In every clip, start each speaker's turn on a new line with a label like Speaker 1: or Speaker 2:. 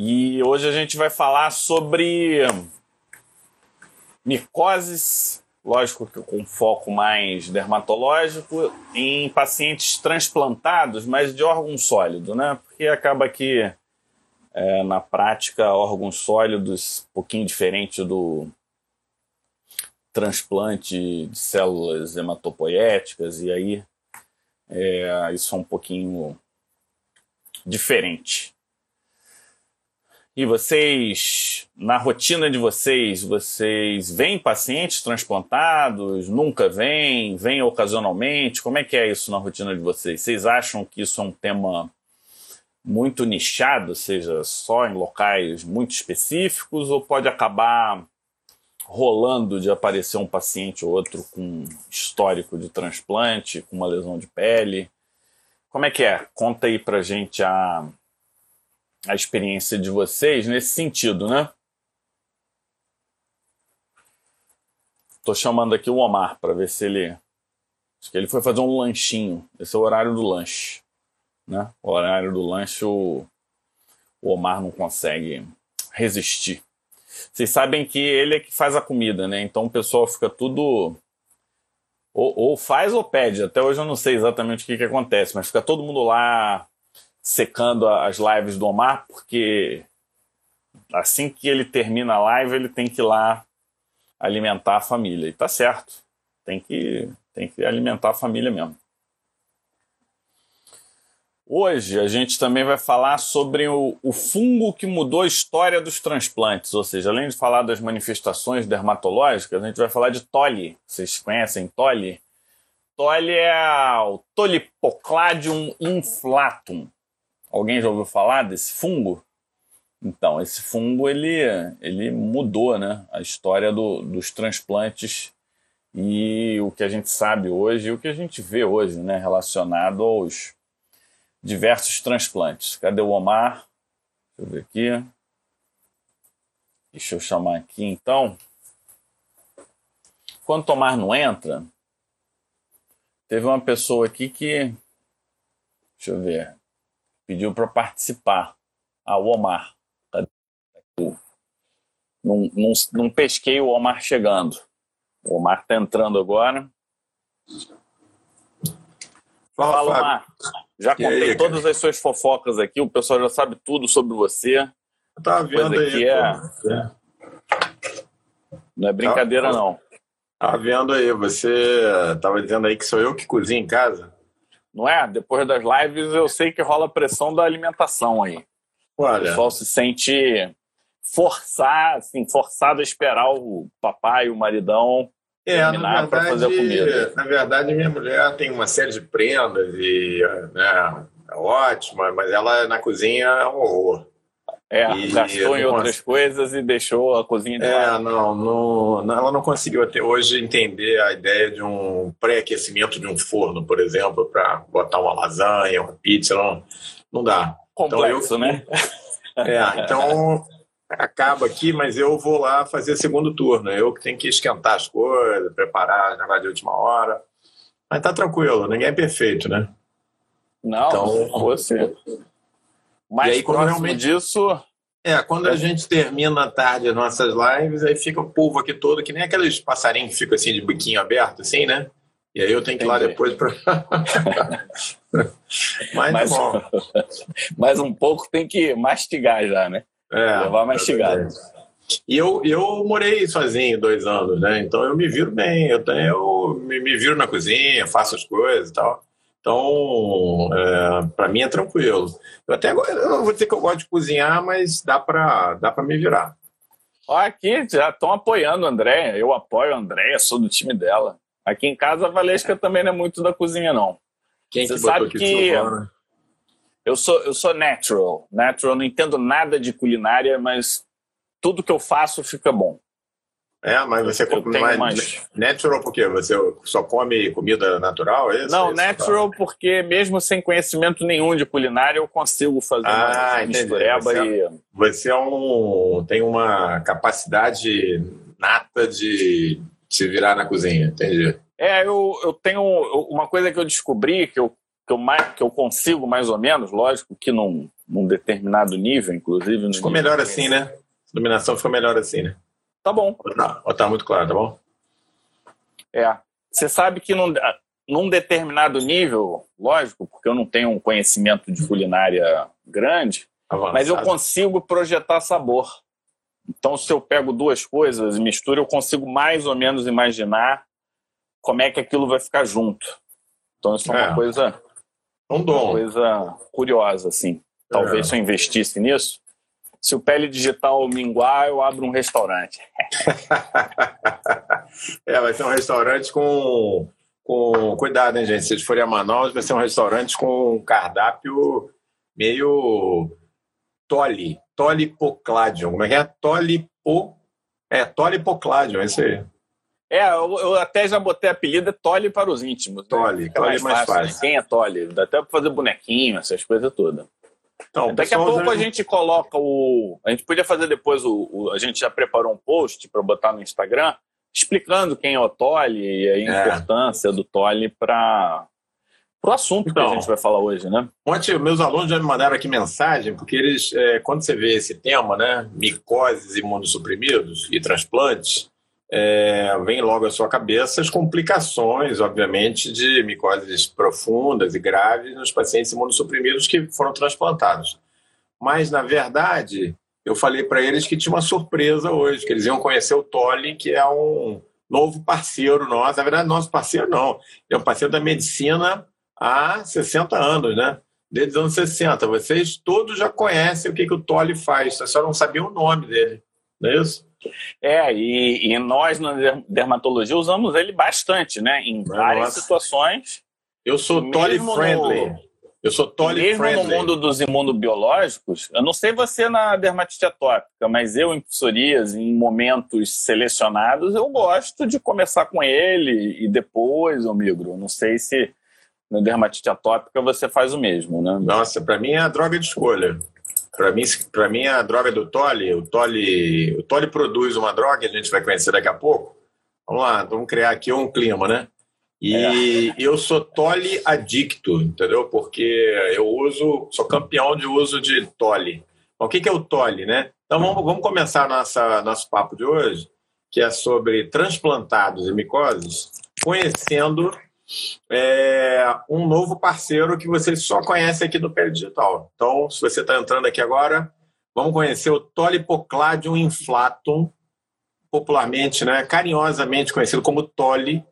Speaker 1: E hoje a gente vai falar sobre micoses, lógico que com foco mais dermatológico, em pacientes transplantados, mas de órgão sólido, né? Porque acaba que é, na prática órgãos sólidos, um pouquinho diferente do transplante de células hematopoéticas, e aí é, isso é um pouquinho diferente. E vocês, na rotina de vocês, vocês veem pacientes transplantados? Nunca vêm? Vêm ocasionalmente? Como é que é isso na rotina de vocês? Vocês acham que isso é um tema muito nichado, seja só em locais muito específicos, ou pode acabar rolando de aparecer um paciente ou outro com histórico de transplante, com uma lesão de pele? Como é que é? Conta aí pra gente a, a experiência de vocês nesse sentido, né? Tô chamando aqui o Omar para ver se ele. Acho que ele foi fazer um lanchinho. Esse é o horário do lanche. Né? O horário do lanche, o, o Omar não consegue resistir. Vocês sabem que ele é que faz a comida, né? Então o pessoal fica tudo. Ou, ou faz ou pede. Até hoje eu não sei exatamente o que, que acontece, mas fica todo mundo lá secando as lives do Omar, porque assim que ele termina a live, ele tem que ir lá alimentar a família. E tá certo. Tem que, tem que alimentar a família mesmo. Hoje a gente também vai falar sobre o, o, fungo que mudou a história dos transplantes, ou seja, além de falar das manifestações dermatológicas, a gente vai falar de tole. Vocês conhecem tole? Tole é o Tolipocladium inflatum. Alguém já ouviu falar desse fungo? Então, esse fungo ele, ele mudou né, a história do, dos transplantes e o que a gente sabe hoje e o que a gente vê hoje né, relacionado aos diversos transplantes. Cadê o Omar? Deixa eu ver aqui. Deixa eu chamar aqui então. Quando o Omar não entra, teve uma pessoa aqui que. Deixa eu ver pediu para participar. Ah, o Omar. Não, não, não pesquei o Omar chegando. O Omar está entrando agora. Fala, Fala Omar. Já contei aí, todas as suas fofocas aqui, o pessoal já sabe tudo sobre você.
Speaker 2: Tá vendo aí.
Speaker 1: É... Não é brincadeira, tá, não.
Speaker 2: Tá vendo aí, você estava dizendo aí que sou eu que cozinho em casa?
Speaker 1: Não é? Depois das lives eu sei que rola pressão da alimentação aí. Olha. O pessoal se sente forçar, assim, forçado a esperar o papai, o maridão
Speaker 2: é, terminar para fazer a comida. Na verdade, minha mulher tem uma série de prendas e né, é ótima, mas ela na cozinha é um horror.
Speaker 1: É, e gastou em outras coisas e deixou a cozinha de
Speaker 2: É, não, não, ela não conseguiu até hoje entender a ideia de um pré-aquecimento de um forno, por exemplo, para botar uma lasanha, uma pizza, não, não dá.
Speaker 1: Complexo, então, eu, né?
Speaker 2: É, então acaba aqui, mas eu vou lá fazer segundo turno. Eu que tenho que esquentar as coisas, preparar as negócio de última hora. Mas tá tranquilo, ninguém é perfeito, né?
Speaker 1: Não, então, você. Mais e aí, próximo realmente... disso.
Speaker 2: É, quando a gente termina à tarde as nossas lives, aí fica o povo aqui todo, que nem aqueles passarinhos que ficam assim de biquinho aberto, assim, né? E aí eu tenho que ir lá depois para.
Speaker 1: Mas mais, bom. mais um pouco tem que mastigar já, né? É, Levar mastigado. É
Speaker 2: e eu, eu morei sozinho dois anos, né? Então eu me viro bem, eu, tenho, eu me, me viro na cozinha, faço as coisas e tal. Então, é, para mim é tranquilo. Eu até eu não vou dizer que eu gosto de cozinhar, mas dá para dá me virar.
Speaker 1: Aqui já estão apoiando a Andréia. Eu apoio a Andréia, sou do time dela. Aqui em casa a Valesca também não é muito da cozinha, não.
Speaker 2: Quem Você que sabe que
Speaker 1: eu sou, eu sou natural. Natural, não entendo nada de culinária, mas tudo que eu faço fica bom.
Speaker 2: É, mas você come mais, mais natural porque você só come comida natural, é isso?
Speaker 1: Não, é natural porque mesmo sem conhecimento nenhum de culinária eu consigo fazer
Speaker 2: ah, uma mistureba você, é e... Você é um, tem uma capacidade nata de se virar na cozinha, entendi.
Speaker 1: É, eu, eu tenho uma coisa que eu descobri, que eu que eu, mais, que eu consigo mais ou menos, lógico que num, num determinado nível, inclusive.
Speaker 2: Ficou melhor assim, né? A iluminação ficou melhor assim, né?
Speaker 1: Tá bom.
Speaker 2: Ou tá, tá muito claro, tá bom?
Speaker 1: É. Você sabe que num, num determinado nível, lógico, porque eu não tenho um conhecimento de culinária grande, Avançado. mas eu consigo projetar sabor. Então, se eu pego duas coisas e misturo, eu consigo mais ou menos imaginar como é que aquilo vai ficar junto. Então, isso é, é uma coisa.
Speaker 2: Um dom.
Speaker 1: Uma coisa curiosa, assim. Talvez é. se eu investisse nisso, se o pele digital minguar, eu abro um restaurante.
Speaker 2: é, vai ser um restaurante com, com. Cuidado, hein, gente? Se vocês forem a Manaus, vai ser um restaurante com um cardápio meio. Toli. Tolipocladion. Como é que é? Tolipo. É, Tolipocladion, é isso aí.
Speaker 1: É, eu, eu, até já botei apelido é Tolly para os íntimos.
Speaker 2: Né? Tolly,
Speaker 1: é mais, mais fácil. fácil. Né? Quem é Tolly? Dá até para fazer bonequinho, essas coisas todas. Então, Daqui a pouco a gente coloca o. A gente podia fazer depois o. o a gente já preparou um post para botar no Instagram explicando quem é o Tolly e a é. importância do Tolly para o assunto então, que a gente vai falar hoje, né?
Speaker 2: Ontem, meus alunos já me mandaram aqui mensagem, porque eles, é, quando você vê esse tema, né, micoses imunossuprimidos e transplantes, é, vem logo à sua cabeça as complicações, obviamente, de micoses profundas e graves nos pacientes imunossuprimidos que foram transplantados. Mas, na verdade, eu falei para eles que tinha uma surpresa hoje, que eles iam conhecer o Tolle, que é um novo parceiro nosso. Na verdade, nosso parceiro não, é um parceiro da medicina há 60 anos, né? Desde os anos 60. Vocês todos já conhecem o que, que o Tolle faz, só não sabiam o nome dele, não é isso?
Speaker 1: É, e, e, nós na dermatologia usamos ele bastante, né? Em várias Nossa. situações.
Speaker 2: Eu sou Tolly friendly. No, eu sou Tolly
Speaker 1: mesmo
Speaker 2: friendly.
Speaker 1: no mundo dos imunobiológicos, eu não sei você na dermatite atópica, mas eu em psoríase, em momentos selecionados, eu gosto de começar com ele e depois eu migro. Não sei se na dermatite atópica você faz o mesmo, né?
Speaker 2: Nossa, para mim é a droga de escolha. Para mim, para mim a droga do Tolly, o Tolly, o Tolly produz uma droga, a gente vai conhecer daqui a pouco. Vamos lá, vamos criar aqui um clima, né? E é. eu sou Tolly adicto, entendeu? Porque eu uso, sou campeão de uso de Tolly. O que, que é o Tolly, né? Então vamos, vamos começar nossa, nosso papo de hoje, que é sobre transplantados e micoses, conhecendo é um novo parceiro que vocês só conhecem aqui do Pé Digital. Então, se você está entrando aqui agora, vamos conhecer o Tolipocladium inflatum, popularmente, né, carinhosamente conhecido como Toli,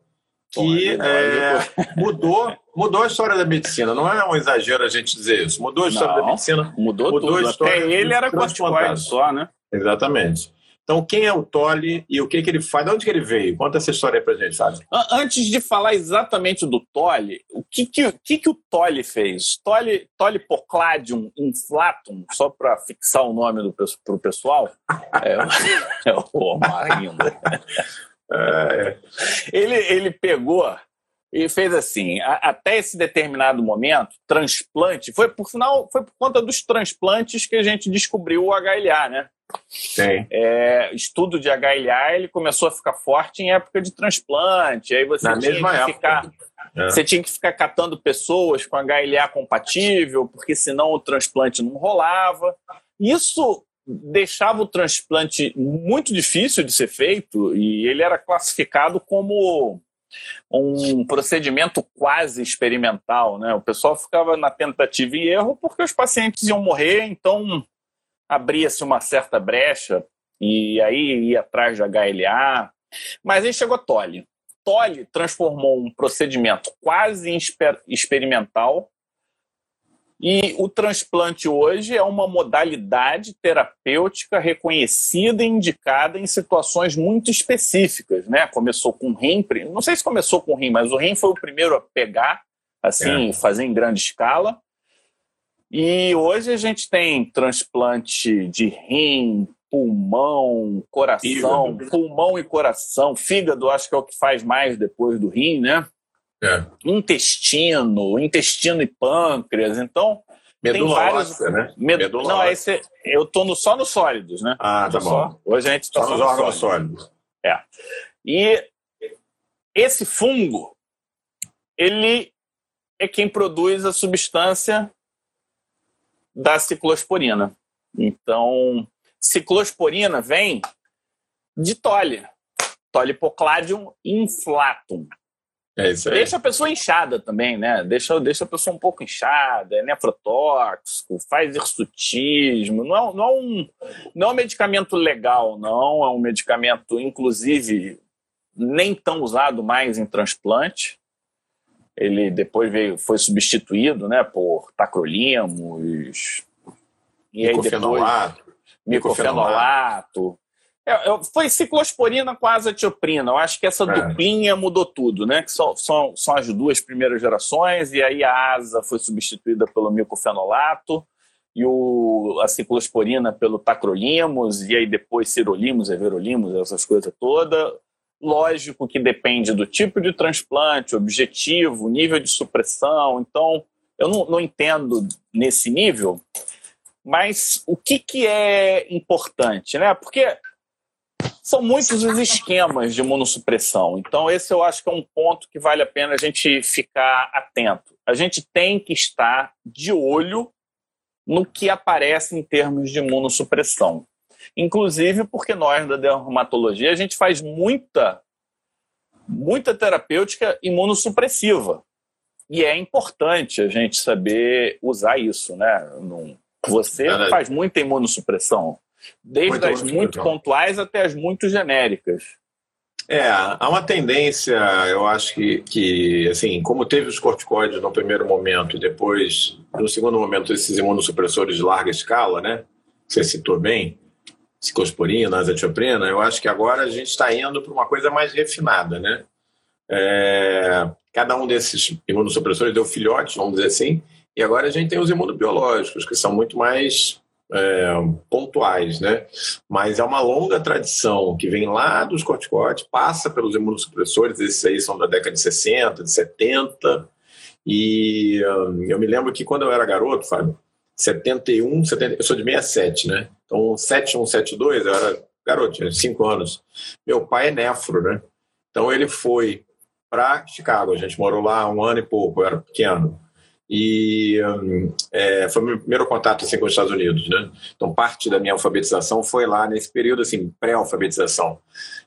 Speaker 2: que é, mudou, mudou a história da medicina. Não é um exagero a gente dizer isso. Mudou a história Não, da medicina.
Speaker 1: Mudou, mudou tudo. A história Até ele era corticoide só, né?
Speaker 2: Exatamente. Então, quem é o Tolle e o que, que ele faz? De onde que ele veio? Conta essa história aí pra gente, Fábio.
Speaker 1: Antes de falar exatamente do Tolle, o que, que, que, que o Tolle fez? Tolle, Tolle Pocladium inflatum, só para fixar o nome do, pro pessoal, é, é o Omar ainda. É. Ele, ele pegou e fez assim, a, até esse determinado momento, transplante, foi por final, foi por conta dos transplantes que a gente descobriu o HLA, né?
Speaker 2: Sim.
Speaker 1: É, estudo de HLA ele começou a ficar forte em época de transplante. Aí você
Speaker 2: Na
Speaker 1: tinha
Speaker 2: mesma
Speaker 1: que
Speaker 2: época.
Speaker 1: ficar. É. Você tinha que ficar catando pessoas com HLA compatível, porque senão o transplante não rolava. Isso deixava o transplante muito difícil de ser feito e ele era classificado como um procedimento quase experimental, né? O pessoal ficava na tentativa e erro porque os pacientes iam morrer, então abria-se uma certa brecha e aí ia atrás de HLA. Mas aí chegou Tolle. Tolle transformou um procedimento quase experimental e o transplante hoje é uma modalidade terapêutica reconhecida e indicada em situações muito específicas, né? Começou com o rim, não sei se começou com o rim, mas o rim foi o primeiro a pegar, assim, é. fazer em grande escala. E hoje a gente tem transplante de rim, pulmão, coração, fígado. pulmão e coração, fígado acho que é o que faz mais depois do rim, né?
Speaker 2: É.
Speaker 1: Intestino, intestino e pâncreas, então
Speaker 2: Medula tem vários... óssea, né?
Speaker 1: Med... Medula Não, esse... eu estou no... só nos sólidos, né?
Speaker 2: Ah, tá bom.
Speaker 1: Hoje a gente está
Speaker 2: só, só nos órgãos sólidos. sólidos.
Speaker 1: É. E esse fungo, ele é quem produz a substância da ciclosporina. Então, ciclosporina vem de tole, Tolipocladium inflatum.
Speaker 2: É isso aí.
Speaker 1: Deixa a pessoa inchada também, né? Deixa, deixa a pessoa um pouco inchada, é nefrotóxico, faz hirsutismo. Não é, não, é um, não é um medicamento legal, não. É um medicamento, inclusive, nem tão usado mais em transplante. Ele depois veio, foi substituído né, por tacrolimus.
Speaker 2: E aí depois.
Speaker 1: Micofenolato. É, foi ciclosporina com azatioprina. Eu acho que essa é. duplinha mudou tudo, né? Que são, são, são as duas primeiras gerações, e aí a asa foi substituída pelo micofenolato, e o, a ciclosporina pelo tacrolimus, e aí depois cirolimos, everolimus, essas coisas todas. Lógico que depende do tipo de transplante, objetivo, nível de supressão. Então, eu não, não entendo nesse nível, mas o que, que é importante, né? Porque são muitos os esquemas de imunossupressão. Então, esse eu acho que é um ponto que vale a pena a gente ficar atento. A gente tem que estar de olho no que aparece em termos de imunossupressão. Inclusive porque nós da dermatologia a gente faz muita muita terapêutica imunossupressiva. E é importante a gente saber usar isso, né? Você faz muita imunossupressão. Desde muito as muito pontuais até as muito genéricas.
Speaker 2: É, há uma tendência, eu acho que, que, assim, como teve os corticoides no primeiro momento e depois, no segundo momento, esses imunossupressores de larga escala, né? Você citou bem, ciclosporina, azatioprina, eu acho que agora a gente está indo para uma coisa mais refinada, né? É, cada um desses imunossupressores deu filhotes, vamos dizer assim, e agora a gente tem os imunobiológicos, que são muito mais é, pontuais, né? Mas é uma longa tradição que vem lá dos corticoides, passa pelos imunossupressores, esses aí são da década de 60, de 70, e hum, eu me lembro que quando eu era garoto, Fábio, 71, 70, eu sou de 67, né? Então, 71, 72, eu era garoto, tinha 5 anos. Meu pai é nefro, né? Então, ele foi para Chicago, a gente morou lá um ano e pouco, eu era pequeno. E um, é, foi o meu primeiro contato assim, com os Estados Unidos, né? Então, parte da minha alfabetização foi lá nesse período, assim, pré-alfabetização.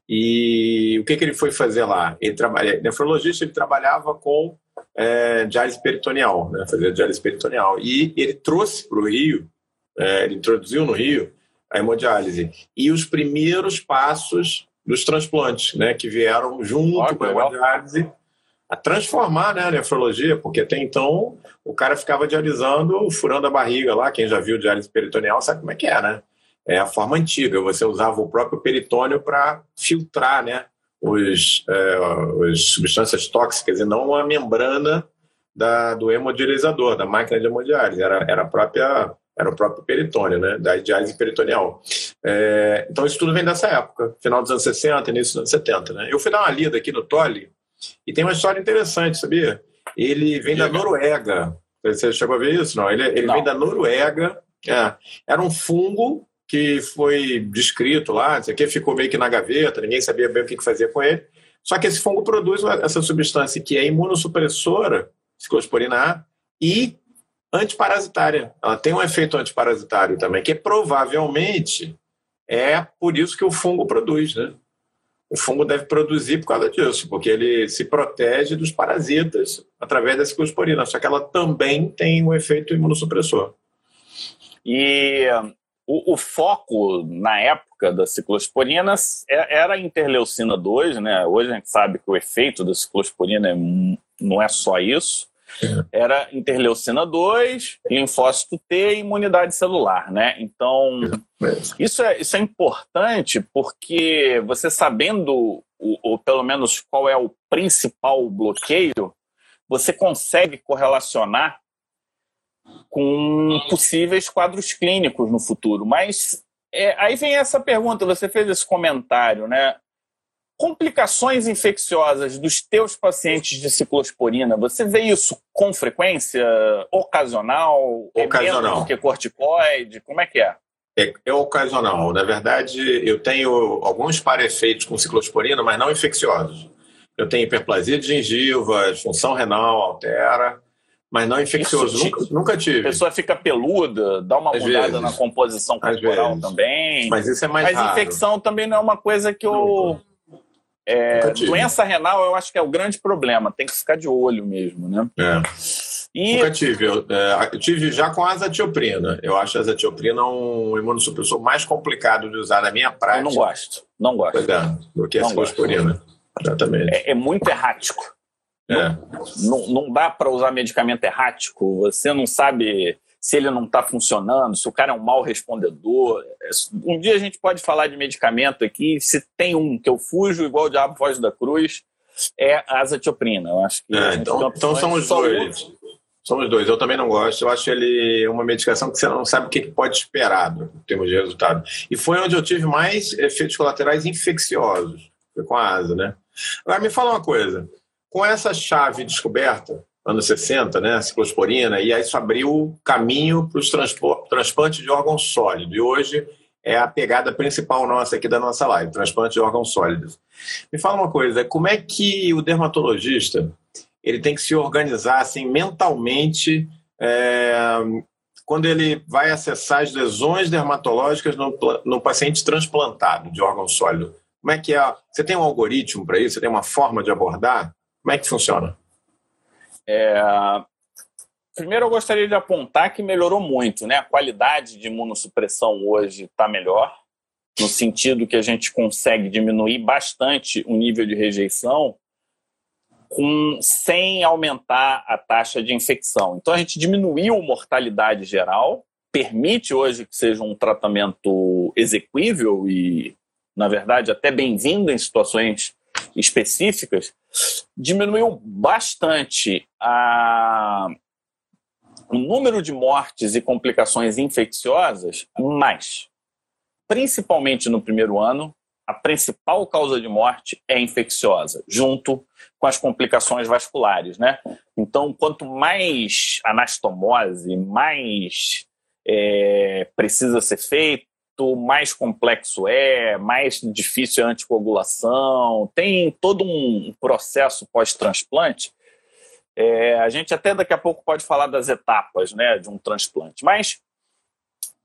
Speaker 2: E o que, que ele foi fazer lá? Ele trabalha, nefrologista, ele trabalhava com é, diálise peritoneal, né? Fazia diálise peritoneal. E ele trouxe para o Rio, é, ele introduziu no Rio a hemodiálise. E os primeiros passos dos transplantes, né? Que vieram junto com a hemodiálise a transformar né, a nefrologia, porque até então o cara ficava dialisando, furando a barriga lá. Quem já viu diálise peritoneal sabe como é que é, né? É a forma antiga, você usava o próprio peritônio para filtrar né, os, é, as substâncias tóxicas e não a membrana da, do hemodializador, da máquina de hemodiálise. Era, era, a própria, era o próprio peritônio, né, da diálise peritoneal. É, então isso tudo vem dessa época, final dos anos 60, início dos anos 70. Né? Eu fui dar uma lida aqui no Tolle, e tem uma história interessante, sabia? Ele vem da Noruega. Você chegou a ver isso? Não, ele, ele Não. vem da Noruega. É. Era um fungo que foi descrito lá, isso aqui ficou meio que na gaveta, ninguém sabia bem o que fazer com ele. Só que esse fungo produz essa substância que é imunossupressora, ciclosporina A, e antiparasitária. Ela tem um efeito antiparasitário também, que provavelmente é por isso que o fungo produz, né? O fungo deve produzir por causa disso, porque ele se protege dos parasitas através da ciclosporina, só que ela também tem um efeito imunossupressor.
Speaker 1: E o, o foco na época da ciclosporina é, era a interleucina 2, né? Hoje a gente sabe que o efeito da ciclosporina é, não é só isso, era interleucina 2, linfócito T e imunidade celular, né? Então, isso é, isso é importante porque você sabendo, ou pelo menos qual é o principal bloqueio, você consegue correlacionar com possíveis quadros clínicos no futuro. Mas é, aí vem essa pergunta, você fez esse comentário, né? Complicações infecciosas dos teus pacientes de ciclosporina, você vê isso com frequência? Ocasional?
Speaker 2: Ocasional.
Speaker 1: É do que corticoide? Como é que é?
Speaker 2: é? É, ocasional. Na verdade, eu tenho alguns para-efeitos com ciclosporina, mas não infecciosos. Eu tenho hiperplasia de gengiva, função renal altera, Mas não infeccioso, Isso, nunca, nunca tive.
Speaker 1: A pessoa fica peluda, dá uma Às mudada vezes. na composição corporal também.
Speaker 2: Mas isso é mais
Speaker 1: Mas
Speaker 2: raro.
Speaker 1: infecção também não é uma coisa que eu... É, doença renal eu acho que é o grande problema, tem que ficar de olho mesmo, né?
Speaker 2: É. E... Nunca tive. Eu, é, tive já com a azatioprina. Eu acho a azatioprina um imunossupressor mais complicado de usar na minha prática.
Speaker 1: Eu não gosto. Não gosto.
Speaker 2: Pois é, do que a ciclosporina. Exatamente.
Speaker 1: É, é, muito errático. É. Não, não dá para usar medicamento errático. Você não sabe se ele não está funcionando, se o cara é um mau respondedor. Um dia a gente pode falar de medicamento aqui. Se tem um que eu fujo, igual o diabo foge da cruz, é a azatioprina. Eu acho que
Speaker 2: é, então, então são os dois. Somos dois. Eu também não gosto. Eu acho ele uma medicação que você não sabe o que pode esperar em termos de resultado. E foi onde eu tive mais efeitos colaterais infecciosos. Foi com a asa, né? Agora, me fala uma coisa. Com essa chave descoberta, anos 60, né, a ciclosporina, e aí isso abriu caminho para os transplantes de órgãos sólidos. E hoje é a pegada principal nossa aqui da nossa live, transplante de órgãos sólidos. Me fala uma coisa, como é que o dermatologista ele tem que se organizar assim mentalmente é, quando ele vai acessar as lesões dermatológicas no, no paciente transplantado de órgão sólido. Como é que é? Você tem um algoritmo para isso? Você tem uma forma de abordar? Como é que funciona?
Speaker 1: É... Primeiro, eu gostaria de apontar que melhorou muito, né? A qualidade de imunossupressão hoje está melhor, no sentido que a gente consegue diminuir bastante o nível de rejeição com, sem aumentar a taxa de infecção. Então a gente diminuiu a mortalidade geral, permite hoje que seja um tratamento exequível e, na verdade, até bem-vindo em situações específicas, diminuiu bastante a, o número de mortes e complicações infecciosas, mas, principalmente no primeiro ano, a principal causa de morte é infecciosa, junto com as complicações vasculares, né? Então, quanto mais anastomose, mais é, precisa ser feito, mais complexo é, mais difícil é a anticoagulação, tem todo um processo pós-transplante. É, a gente até daqui a pouco pode falar das etapas né, de um transplante, mas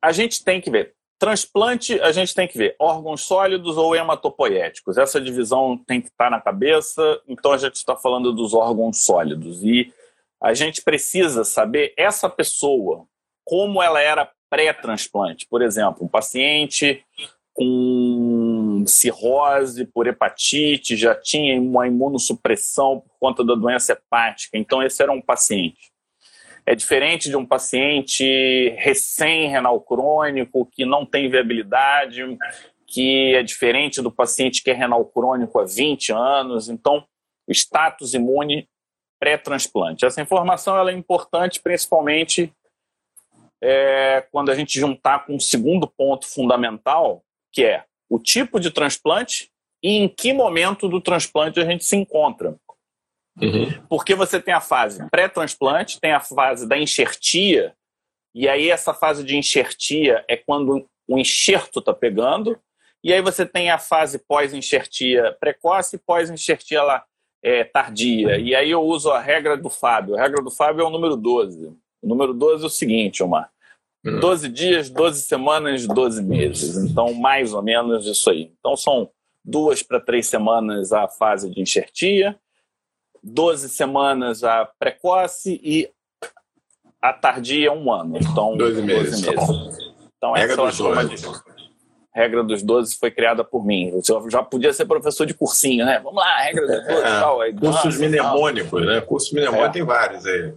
Speaker 1: a gente tem que ver Transplante, a gente tem que ver órgãos sólidos ou hematopoéticos. Essa divisão tem que estar na cabeça, então a gente está falando dos órgãos sólidos. E a gente precisa saber essa pessoa, como ela era pré-transplante. Por exemplo, um paciente com cirrose por hepatite, já tinha uma imunossupressão por conta da doença hepática. Então, esse era um paciente. É diferente de um paciente recém-renal crônico, que não tem viabilidade, que é diferente do paciente que é renal crônico há 20 anos. Então, o status imune pré-transplante. Essa informação ela é importante principalmente é, quando a gente juntar com o segundo ponto fundamental, que é o tipo de transplante e em que momento do transplante a gente se encontra. Uhum. Porque você tem a fase pré-transplante, tem a fase da enxertia, e aí essa fase de enxertia é quando o enxerto está pegando, e aí você tem a fase pós-enxertia precoce e pós-enxertia lá, é, tardia. E aí eu uso a regra do Fábio. A regra do Fábio é o número 12. O número 12 é o seguinte, Omar. 12 uhum. dias, 12 semanas, 12 meses. Então, mais ou menos isso aí. Então, são duas para três semanas a fase de enxertia, 12 semanas a precoce e a tardia um ano. Então,
Speaker 2: 12 meses. 12 meses.
Speaker 1: Então, regra essa dos 12. regra dos 12 foi criada por mim. Eu já podia ser professor de cursinho, né? Vamos lá, regra dos 12 é, tal. Aí,
Speaker 2: cursos mnemônicos, né? Cursos mnemônicos é. tem vários aí.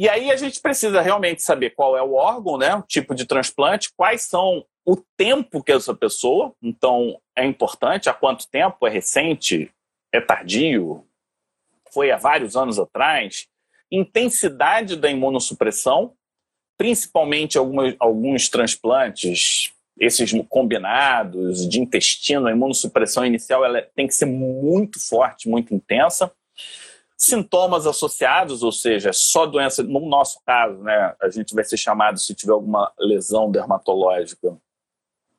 Speaker 1: E aí a gente precisa realmente saber qual é o órgão, né? O tipo de transplante, quais são o tempo que essa pessoa. Então, é importante, há quanto tempo? É recente? É tardio? foi há vários anos atrás, intensidade da imunossupressão, principalmente algumas, alguns transplantes, esses combinados de intestino, a imunossupressão inicial ela tem que ser muito forte, muito intensa. Sintomas associados, ou seja, só doença, no nosso caso, né, a gente vai ser chamado se tiver alguma lesão dermatológica,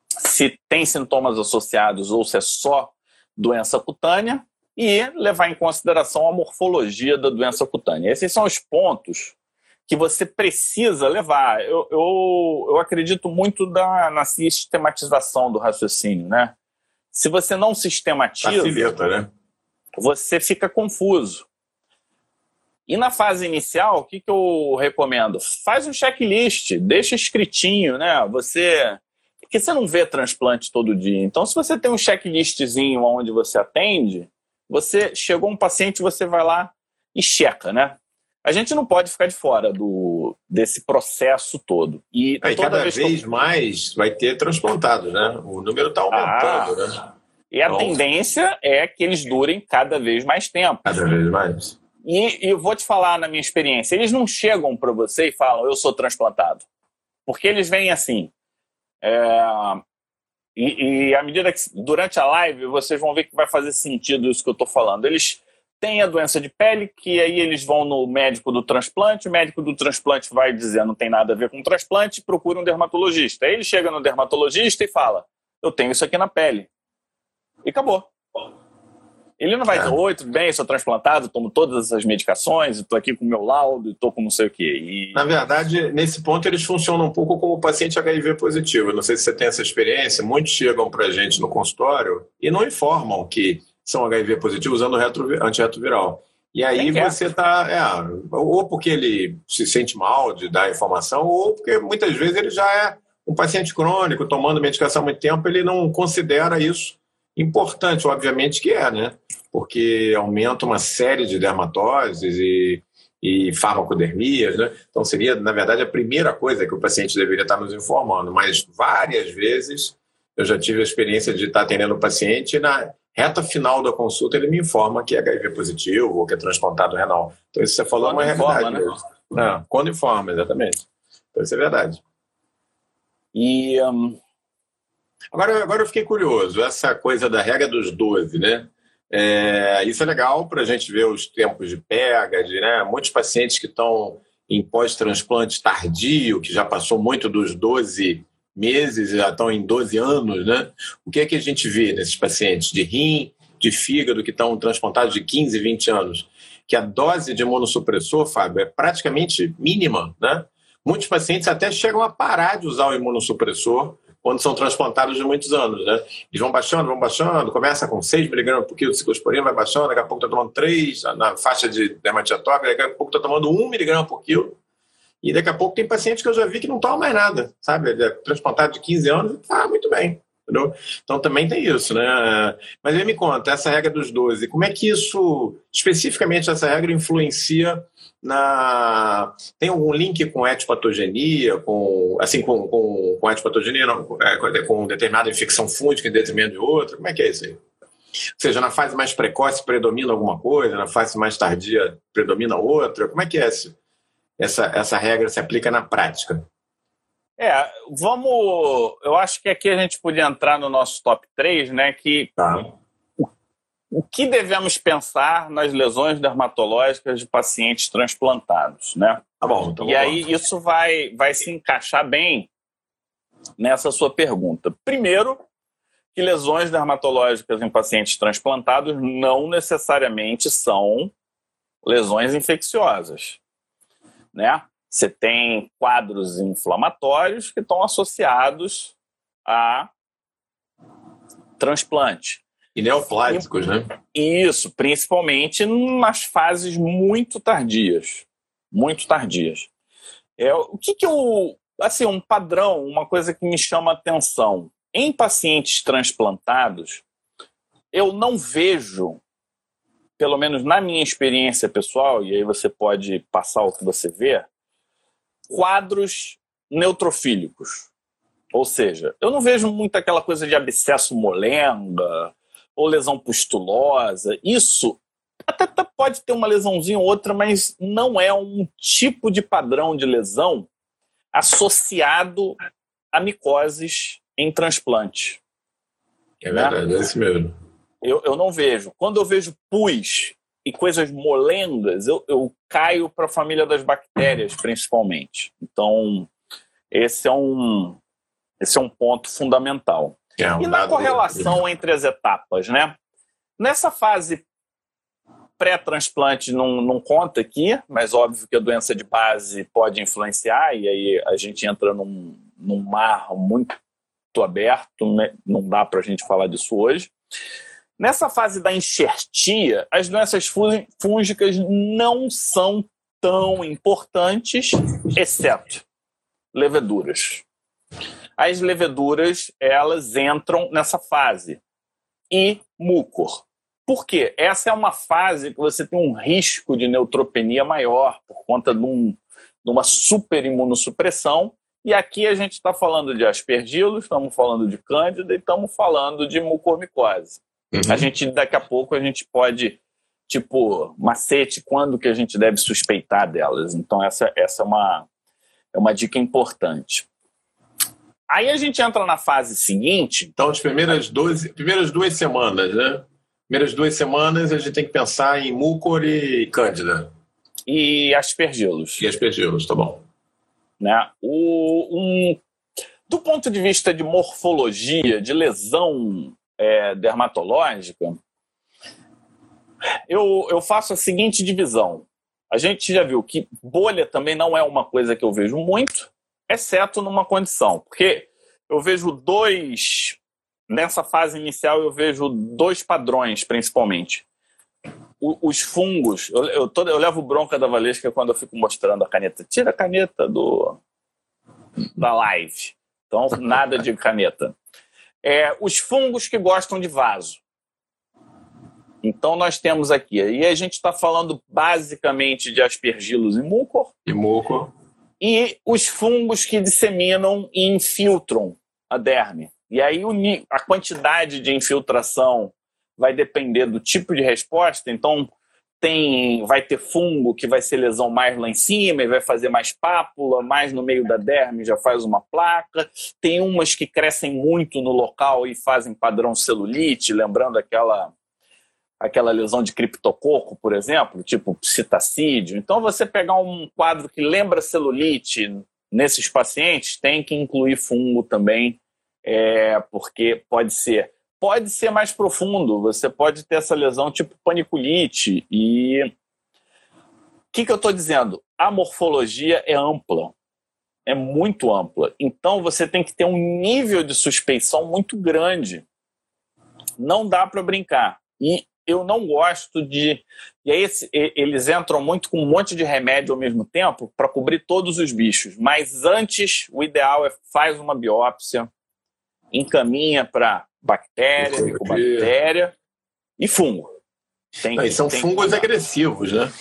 Speaker 1: se tem sintomas associados ou se é só doença cutânea, e levar em consideração a morfologia da doença cutânea. Esses são os pontos que você precisa levar. Eu, eu, eu acredito muito da, na sistematização do raciocínio, né? Se você não sistematiza,
Speaker 2: Facilita, né?
Speaker 1: você fica confuso. E na fase inicial, o que, que eu recomendo? Faz um checklist, deixa escritinho, né? Você. Porque você não vê transplante todo dia. Então, se você tem um checklistzinho onde você atende, você chegou um paciente, você vai lá e checa, né? A gente não pode ficar de fora do, desse processo todo. E
Speaker 2: Aí, cada vez, vez eu... mais vai ter transplantado, né? O número está aumentando, ah, né?
Speaker 1: E a então... tendência é que eles durem cada vez mais tempo.
Speaker 2: Cada vez mais.
Speaker 1: E, e eu vou te falar na minha experiência, eles não chegam para você e falam, eu sou transplantado. Porque eles vêm assim. É... E, e à medida que durante a live vocês vão ver que vai fazer sentido isso que eu estou falando. Eles tem a doença de pele, que aí eles vão no médico do transplante, o médico do transplante vai dizer não tem nada a ver com transplante, procura um dermatologista. Aí ele chega no dermatologista e fala: Eu tenho isso aqui na pele. E acabou. Ele não vai dizer, oi, tudo bem, sou transplantado, tomo todas essas medicações, estou aqui com o meu laudo, estou com não sei o quê. E...
Speaker 2: Na verdade, nesse ponto, eles funcionam um pouco como paciente HIV positivo. Não sei se você tem essa experiência. Muitos chegam para a gente no consultório e não informam que são HIV positivo usando antirretroviral. E aí é você está. É, ou porque ele se sente mal de dar informação, ou porque muitas vezes ele já é um paciente crônico, tomando medicação há muito tempo, ele não considera isso importante, obviamente que é, né? Porque aumenta uma série de dermatoses e, e farmacodermias, né? Então seria, na verdade, a primeira coisa que o paciente deveria estar nos informando. Mas várias vezes eu já tive a experiência de estar atendendo o paciente e na, reta final da consulta ele me informa que é HIV positivo ou que é transplantado renal. Então isso você falou quando é uma informa, realidade. Né? Não, quando informa, exatamente. Então isso é verdade.
Speaker 1: E um...
Speaker 2: agora, agora eu fiquei curioso, essa coisa da regra dos 12, né? É, isso é legal para a gente ver os tempos de pega, de né, muitos pacientes que estão em pós-transplante tardio, que já passou muito dos 12 meses, já estão em 12 anos, né? O que é que a gente vê nesses pacientes de rim, de fígado, que estão transplantados de 15, 20 anos? Que a dose de imunossupressor, Fábio, é praticamente mínima, né? Muitos pacientes até chegam a parar de usar o imunossupressor quando são transplantados de muitos anos, né? Eles vão baixando, vão baixando, começa com 6 miligramas por quilo de ciclosporina, vai baixando, daqui a pouco está tomando 3 na faixa de dermatite atópica, daqui a pouco está tomando 1 miligrama por quilo, e daqui a pouco tem pacientes que eu já vi que não tomam mais nada, sabe? Ele é transplantado de 15 anos e tá muito bem. Entendeu? Então também tem isso, né? Mas aí me conta, essa regra dos 12, como é que isso, especificamente essa regra, influencia na. Tem algum link com etipatogenia, com assim, com, com, com etipatogenia, não, é, com determinada infecção fúngica em detrimento de outra? Como é que é isso aí? Ou seja, na fase mais precoce predomina alguma coisa, na fase mais tardia predomina outra? Como é que é isso? essa, essa regra se aplica na prática?
Speaker 1: É, vamos. Eu acho que aqui a gente podia entrar no nosso top 3, né? Que tá. O, que devemos pensar nas lesões dermatológicas de pacientes transplantados, né?
Speaker 2: Tá bom. Então
Speaker 1: e aí isso vai, vai se encaixar bem nessa sua pergunta. Primeiro, que lesões dermatológicas em pacientes transplantados não necessariamente são lesões infecciosas né? Você tem quadros inflamatórios que estão associados a transplante.
Speaker 2: E neoplásicos, né?
Speaker 1: Isso, principalmente nas fases muito tardias. Muito tardias. É, o que, que eu. Assim, um padrão, uma coisa que me chama atenção. Em pacientes transplantados, eu não vejo pelo menos na minha experiência pessoal, e aí você pode passar o que você vê, quadros neutrofílicos. Ou seja, eu não vejo muito aquela coisa de abscesso molenga ou lesão pustulosa. Isso até, pode ter uma lesãozinha ou outra, mas não é um tipo de padrão de lesão associado a micoses em transplante.
Speaker 2: É verdade, né? é isso mesmo
Speaker 1: eu, eu não vejo. Quando eu vejo pus e coisas molengas, eu, eu caio para a família das bactérias, principalmente. Então, esse é um, esse é um ponto fundamental.
Speaker 2: É um
Speaker 1: e na correlação entre as etapas, né? Nessa fase pré-transplante não, não conta aqui, mas óbvio que a doença de base pode influenciar, e aí a gente entra num, num mar muito aberto, né? não dá para a gente falar disso hoje. Nessa fase da enxertia, as doenças fúngicas não são tão importantes, exceto leveduras. As leveduras, elas entram nessa fase. E mucor. Por quê? Essa é uma fase que você tem um risco de neutropenia maior por conta de, um, de uma superimunossupressão. E aqui a gente está falando de aspergilos, estamos falando de cândida e estamos falando de mucormicose. Uhum. A gente, daqui a pouco, a gente pode, tipo, macete, quando que a gente deve suspeitar delas. Então, essa, essa é, uma, é uma dica importante. Aí a gente entra na fase seguinte.
Speaker 2: Então, as primeiras, 12, primeiras duas semanas, né? Primeiras duas semanas a gente tem que pensar em mucor e cândida.
Speaker 1: E aspergilos.
Speaker 2: E aspergilos, tá bom.
Speaker 1: Né? O, um, do ponto de vista de morfologia, de lesão é, dermatológica, eu, eu faço a seguinte divisão. A gente já viu que bolha também não é uma coisa que eu vejo muito, exceto numa condição, porque eu vejo dois. Nessa fase inicial, eu vejo dois padrões, principalmente. Os fungos, eu, eu, eu levo bronca da Valesca quando eu fico mostrando a caneta. Tira a caneta do da live. Então, nada de caneta é, os fungos que gostam de vaso. Então nós temos aqui, e a gente está falando basicamente de aspergilos e mucor.
Speaker 2: E mucor.
Speaker 1: E os fungos que disseminam e infiltram a derme. E aí a quantidade de infiltração vai depender do tipo de resposta. Então, tem vai ter fungo que vai ser lesão mais lá em cima e vai fazer mais pápula, mais no meio da derme já faz uma placa. Tem umas que crescem muito no local e fazem padrão celulite, lembrando aquela aquela lesão de criptococo, por exemplo, tipo citacídio. Então você pegar um quadro que lembra celulite nesses pacientes, tem que incluir fungo também, é, porque pode ser pode ser mais profundo, você pode ter essa lesão tipo paniculite. E o que, que eu estou dizendo? A morfologia é ampla, é muito ampla. Então você tem que ter um nível de suspeição muito grande. Não dá para brincar. E eu não gosto de. E aí eles entram muito com um monte de remédio ao mesmo tempo para cobrir todos os bichos. Mas antes, o ideal é faz uma biópsia, encaminha para bactéria, micobactéria e fungo.
Speaker 2: Tem, Não, e são fungos agressivos, né?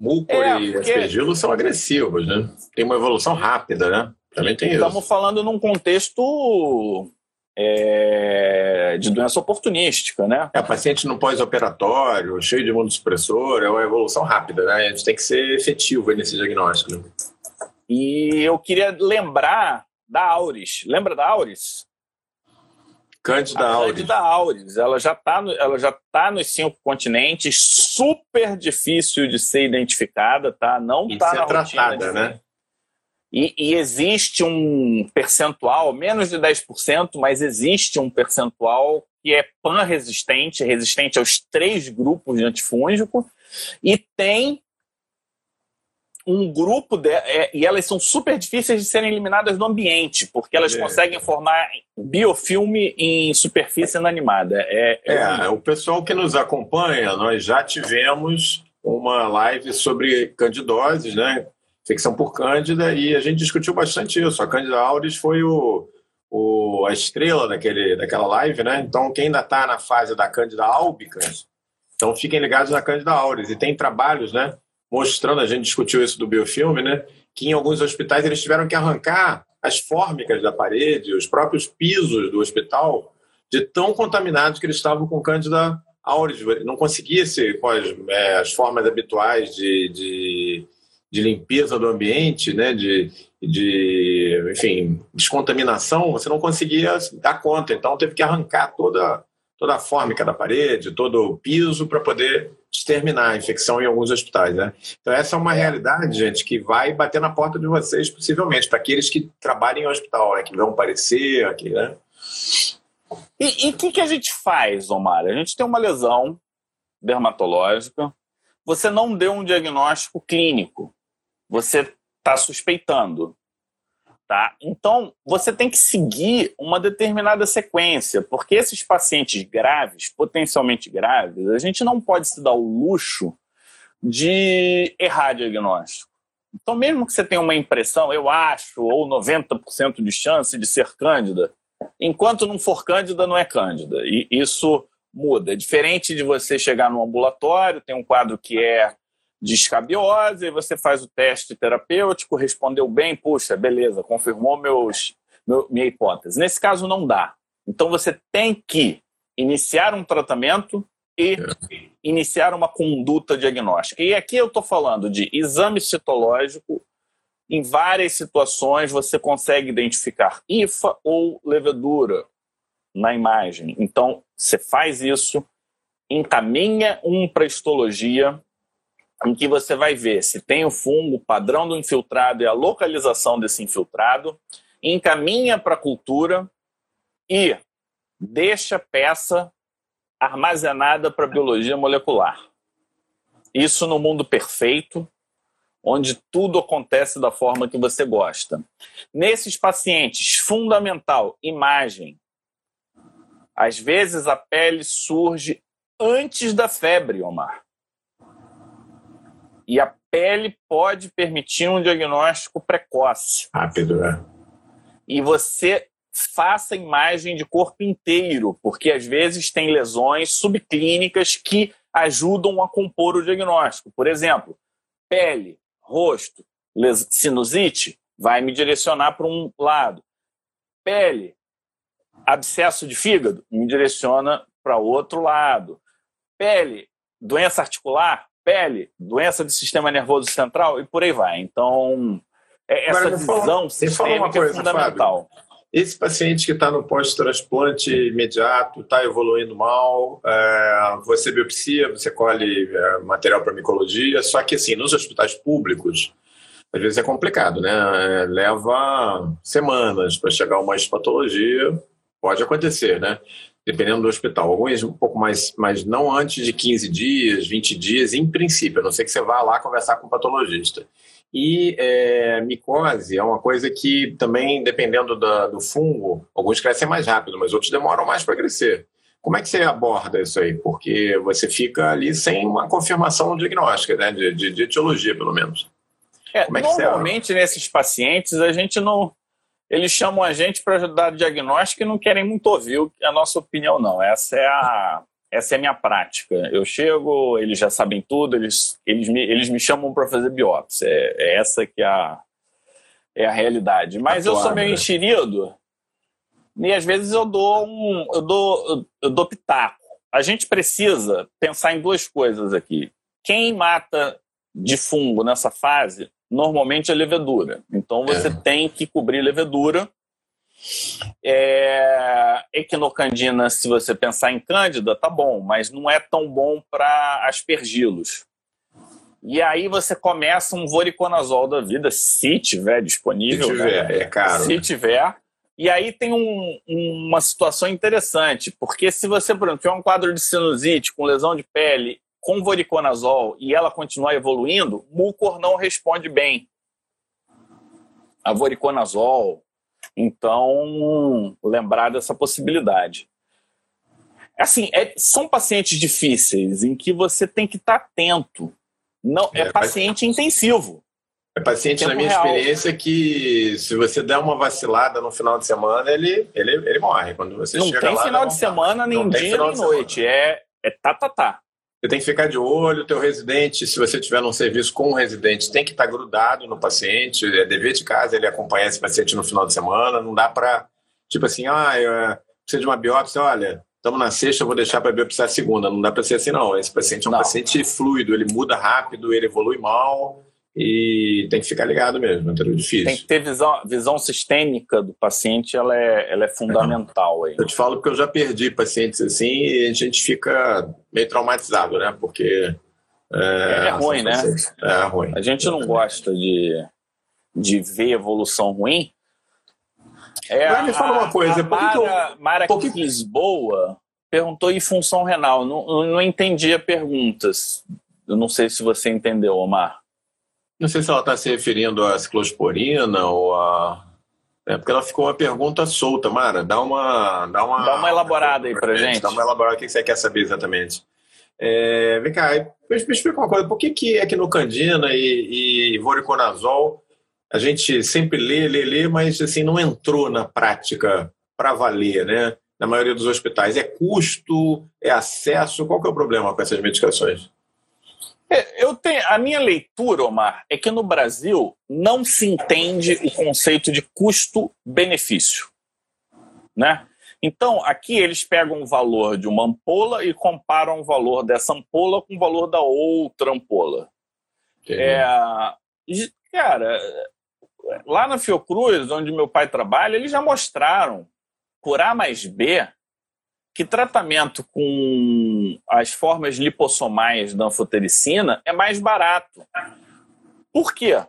Speaker 2: Muco é, e porque... são agressivos, né? Tem uma evolução rápida, né? Também tem
Speaker 1: Estamos
Speaker 2: isso.
Speaker 1: falando num contexto é, de doença oportunística, né?
Speaker 2: É, paciente no pós-operatório, cheio de imunossupressor, é uma evolução rápida, né? A gente tem que ser efetivo nesse diagnóstico. Né?
Speaker 1: E eu queria lembrar da Auris. Lembra da Auris?
Speaker 2: Cândida auris.
Speaker 1: Cândida auris, ela já está ela já tá nos cinco continentes, super difícil de ser identificada, tá? Não está na
Speaker 2: tratada,
Speaker 1: rotina.
Speaker 2: né?
Speaker 1: E, e, existe um percentual, menos de 10%, mas existe um percentual que é pan-resistente, resistente aos três grupos de antifúngico, e tem um grupo de, é, e elas são super difíceis de serem eliminadas do ambiente, porque elas é. conseguem formar biofilme em superfície inanimada. É,
Speaker 2: é, é, o pessoal que nos acompanha, nós já tivemos uma live sobre candidoses, né? Infecção por cândida, e a gente discutiu bastante isso. A Cândida auris foi o, o, a estrela daquele, daquela live, né? Então, quem ainda está na fase da Cândida albicans, então fiquem ligados na Cândida auris. E tem trabalhos, né? mostrando, a gente discutiu isso do biofilme, né? Que em alguns hospitais eles tiveram que arrancar as fórmicas da parede, os próprios pisos do hospital, de tão contaminados que eles estavam com Cândida auris. Não conseguia ser com as, é, as formas habituais de, de, de, limpeza do ambiente, né? De, de, enfim, descontaminação, você não conseguia dar conta. Então teve que arrancar toda, toda a fórmica da parede, todo o piso para poder exterminar a infecção em alguns hospitais, né? Então essa é uma realidade, gente, que vai bater na porta de vocês, possivelmente, para aqueles que trabalham em hospital, né? Que vão aparecer aqui, né?
Speaker 1: E o que, que a gente faz, Omar? A gente tem uma lesão dermatológica, você não deu um diagnóstico clínico, você está suspeitando. Tá? Então, você tem que seguir uma determinada sequência, porque esses pacientes graves, potencialmente graves, a gente não pode se dar o luxo de errar diagnóstico. Então, mesmo que você tenha uma impressão, eu acho, ou 90% de chance de ser cândida, enquanto não for cândida, não é cândida. E isso muda. É diferente de você chegar no ambulatório, tem um quadro que é de escabiose, e você faz o teste terapêutico, respondeu bem, puxa, beleza, confirmou meus, meu, minha hipótese. Nesse caso, não dá. Então, você tem que iniciar um tratamento e é. iniciar uma conduta diagnóstica. E aqui eu estou falando de exame citológico. Em várias situações você consegue identificar IFA ou levedura na imagem. Então, você faz isso, encaminha um para histologia, em que você vai ver se tem o fungo, o padrão do infiltrado e a localização desse infiltrado, encaminha para a cultura e deixa peça armazenada para biologia molecular. Isso no mundo perfeito, onde tudo acontece da forma que você gosta. Nesses pacientes, fundamental, imagem. Às vezes a pele surge antes da febre, Omar. E a pele pode permitir um diagnóstico precoce.
Speaker 2: Rápido, né?
Speaker 1: E você faça imagem de corpo inteiro, porque às vezes tem lesões subclínicas que ajudam a compor o diagnóstico. Por exemplo, pele, rosto, sinusite, vai me direcionar para um lado. Pele, abscesso de fígado, me direciona para outro lado. Pele, doença articular, pele, doença do sistema nervoso central e por aí vai. Então, é, essa Agora, visão fala, sistêmica coisa, é fundamental.
Speaker 2: Fábio. Esse paciente que está no pós-transplante imediato, está evoluindo mal, é, você biopsia, você colhe é, material para micologia, só que assim, nos hospitais públicos, às vezes é complicado, né? É, leva semanas para chegar uma histopatologia, pode acontecer, né? Dependendo do hospital. Alguns um pouco mais, mas não antes de 15 dias, 20 dias, em princípio, a não ser que você vá lá conversar com o patologista. E é, micose é uma coisa que também, dependendo da, do fungo, alguns crescem mais rápido, mas outros demoram mais para crescer. Como é que você aborda isso aí? Porque você fica ali sem uma confirmação diagnóstica, né? de, de, de etiologia, pelo menos.
Speaker 1: É, é normalmente, nesses pacientes, a gente não. Eles chamam a gente para dar diagnóstico e não querem muito ouvir a nossa opinião, não. Essa é a, essa é a minha prática. Eu chego, eles já sabem tudo, eles, eles, me, eles me chamam para fazer biópsia. É, é, essa que é a, é a realidade. Mas Atuar, eu sou meio né? enxerido e às vezes eu dou um, eu dou, eu dou pitaco. A gente precisa pensar em duas coisas aqui. Quem mata de fungo nessa fase normalmente é levedura. Então você é. tem que cobrir levedura é, equinocandina, se você pensar em cândida, tá bom, mas não é tão bom para aspergilos. E aí você começa um voriconazol da vida, se tiver disponível.
Speaker 2: Se tiver, né? é caro.
Speaker 1: Se tiver. E aí tem um, uma situação interessante, porque se você, por exemplo, tiver um quadro de sinusite com lesão de pele com voriconazol e ela continuar evoluindo, mucor não responde bem. A voriconazol, então, lembrar dessa possibilidade. Assim, é, são pacientes difíceis em que você tem que estar atento. Não, é, é paciente intensivo.
Speaker 2: É paciente, na minha real. experiência, que se você der uma vacilada no final de semana, ele, ele, ele morre. Quando você
Speaker 1: não
Speaker 2: chega
Speaker 1: tem
Speaker 2: lá,
Speaker 1: final de semana, nem dia, nem noite. É, é tá, tá, tá.
Speaker 2: Você tem que ficar de olho, o teu residente, se você tiver num serviço com um residente, tem que estar grudado no paciente, é dever de casa ele acompanhar esse paciente no final de semana, não dá para, tipo assim, ah, eu é, preciso de uma biópsia, olha, estamos na sexta, eu vou deixar para biopsiar segunda, não dá para ser assim não, esse paciente é um não. paciente fluido, ele muda rápido, ele evolui mal, e tem que ficar ligado mesmo, é difícil.
Speaker 1: Tem que ter visão, visão sistêmica do paciente, ela é, ela é fundamental. Aí.
Speaker 2: Eu te falo porque eu já perdi pacientes assim e a gente fica meio traumatizado, né? Porque.
Speaker 1: É, é ruim, né?
Speaker 2: É ruim.
Speaker 1: A gente não gosta de, de ver evolução ruim. É,
Speaker 2: Mas me fala uma coisa,
Speaker 1: a Mara, Mara Lisboa, perguntou em função renal. Não, não entendi a pergunta. Eu não sei se você entendeu, Omar.
Speaker 2: Não sei se ela está se referindo à ciclosporina ou a. É porque ela ficou uma pergunta solta, Mara. Dá uma. Dá uma,
Speaker 1: dá uma elaborada aí pra gente.
Speaker 2: Dá uma elaborada. O que você quer saber exatamente? É, vem cá, me explica uma coisa. Por que, que é que no Candina e, e Voriconazol a gente sempre lê, lê, lê, mas assim não entrou na prática para valer, né? Na maioria dos hospitais. É custo, é acesso? Qual que é o problema com essas medicações?
Speaker 1: É, eu tenho, a minha leitura, Omar, é que no Brasil não se entende o conceito de custo-benefício. Né? Então, aqui eles pegam o valor de uma ampola e comparam o valor dessa ampola com o valor da outra ampola. É, cara, lá na Fiocruz, onde meu pai trabalha, eles já mostraram por A mais B que tratamento com as formas lipossomais da anfotericina é mais barato. Por quê?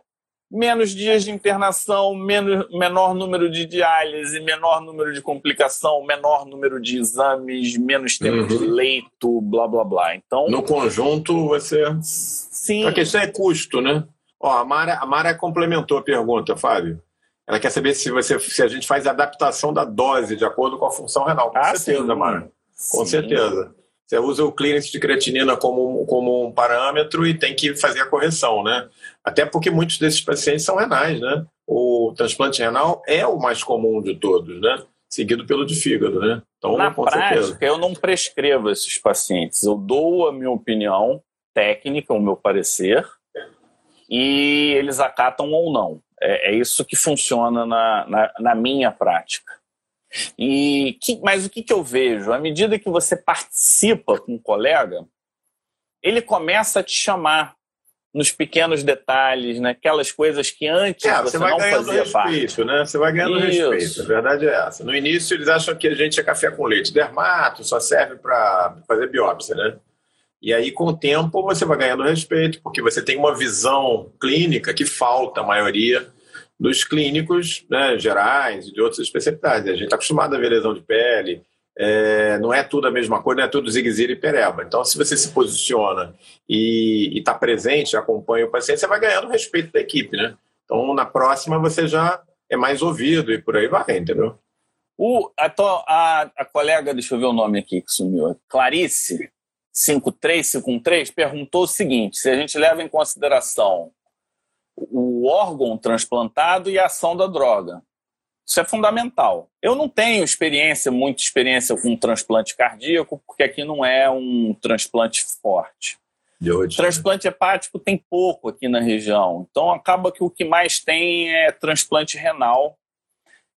Speaker 1: Menos dias de internação, menos, menor número de diálise, menor número de complicação, menor número de exames, menos tempo uhum. de leito, blá blá blá. Então,
Speaker 2: no conjunto, você. Sim. A questão é custo, né? Ó, a Mara, a Mara complementou a pergunta, Fábio. Ela quer saber se, você, se a gente faz adaptação da dose de acordo com a função renal. Com ah, certeza, sim. Mara. Com sim. certeza. Você usa o clearance de creatinina como, como um parâmetro e tem que fazer a correção, né? Até porque muitos desses pacientes são renais, né? O transplante renal é o mais comum de todos, né? Seguido pelo de fígado, né?
Speaker 1: Então, Na com prática, certeza. eu não prescrevo esses pacientes. Eu dou a minha opinião técnica, o meu parecer, e eles acatam ou não. É, é isso que funciona na, na, na minha prática. E que, mas o que, que eu vejo? À medida que você participa com um colega, ele começa a te chamar nos pequenos detalhes, naquelas né? coisas que antes é, você, você não fazia
Speaker 2: respeito,
Speaker 1: parte.
Speaker 2: né? Você vai ganhando Isso. respeito. A verdade é essa. No início eles acham que a gente é café com leite. Dermato só serve para fazer biópsia, né? E aí, com o tempo, você vai ganhando respeito, porque você tem uma visão clínica que falta a maioria dos clínicos né, gerais e de outras especialidades. A gente está acostumado a ver lesão de pele, é, não é tudo a mesma coisa, não é tudo zigue e pereba. Então, se você se posiciona e está presente, acompanha o paciente, você vai ganhando respeito da equipe, né? Então, na próxima, você já é mais ouvido e por aí vai, entendeu?
Speaker 1: O, a, a, a colega, deixa eu ver o nome aqui que sumiu, Clarice, 5353 perguntou o seguinte: se a gente leva em consideração o órgão transplantado e a ação da droga. Isso é fundamental. Eu não tenho experiência, muita experiência com transplante cardíaco, porque aqui não é um transplante forte. Hoje, transplante né? hepático tem pouco aqui na região. Então acaba que o que mais tem é transplante renal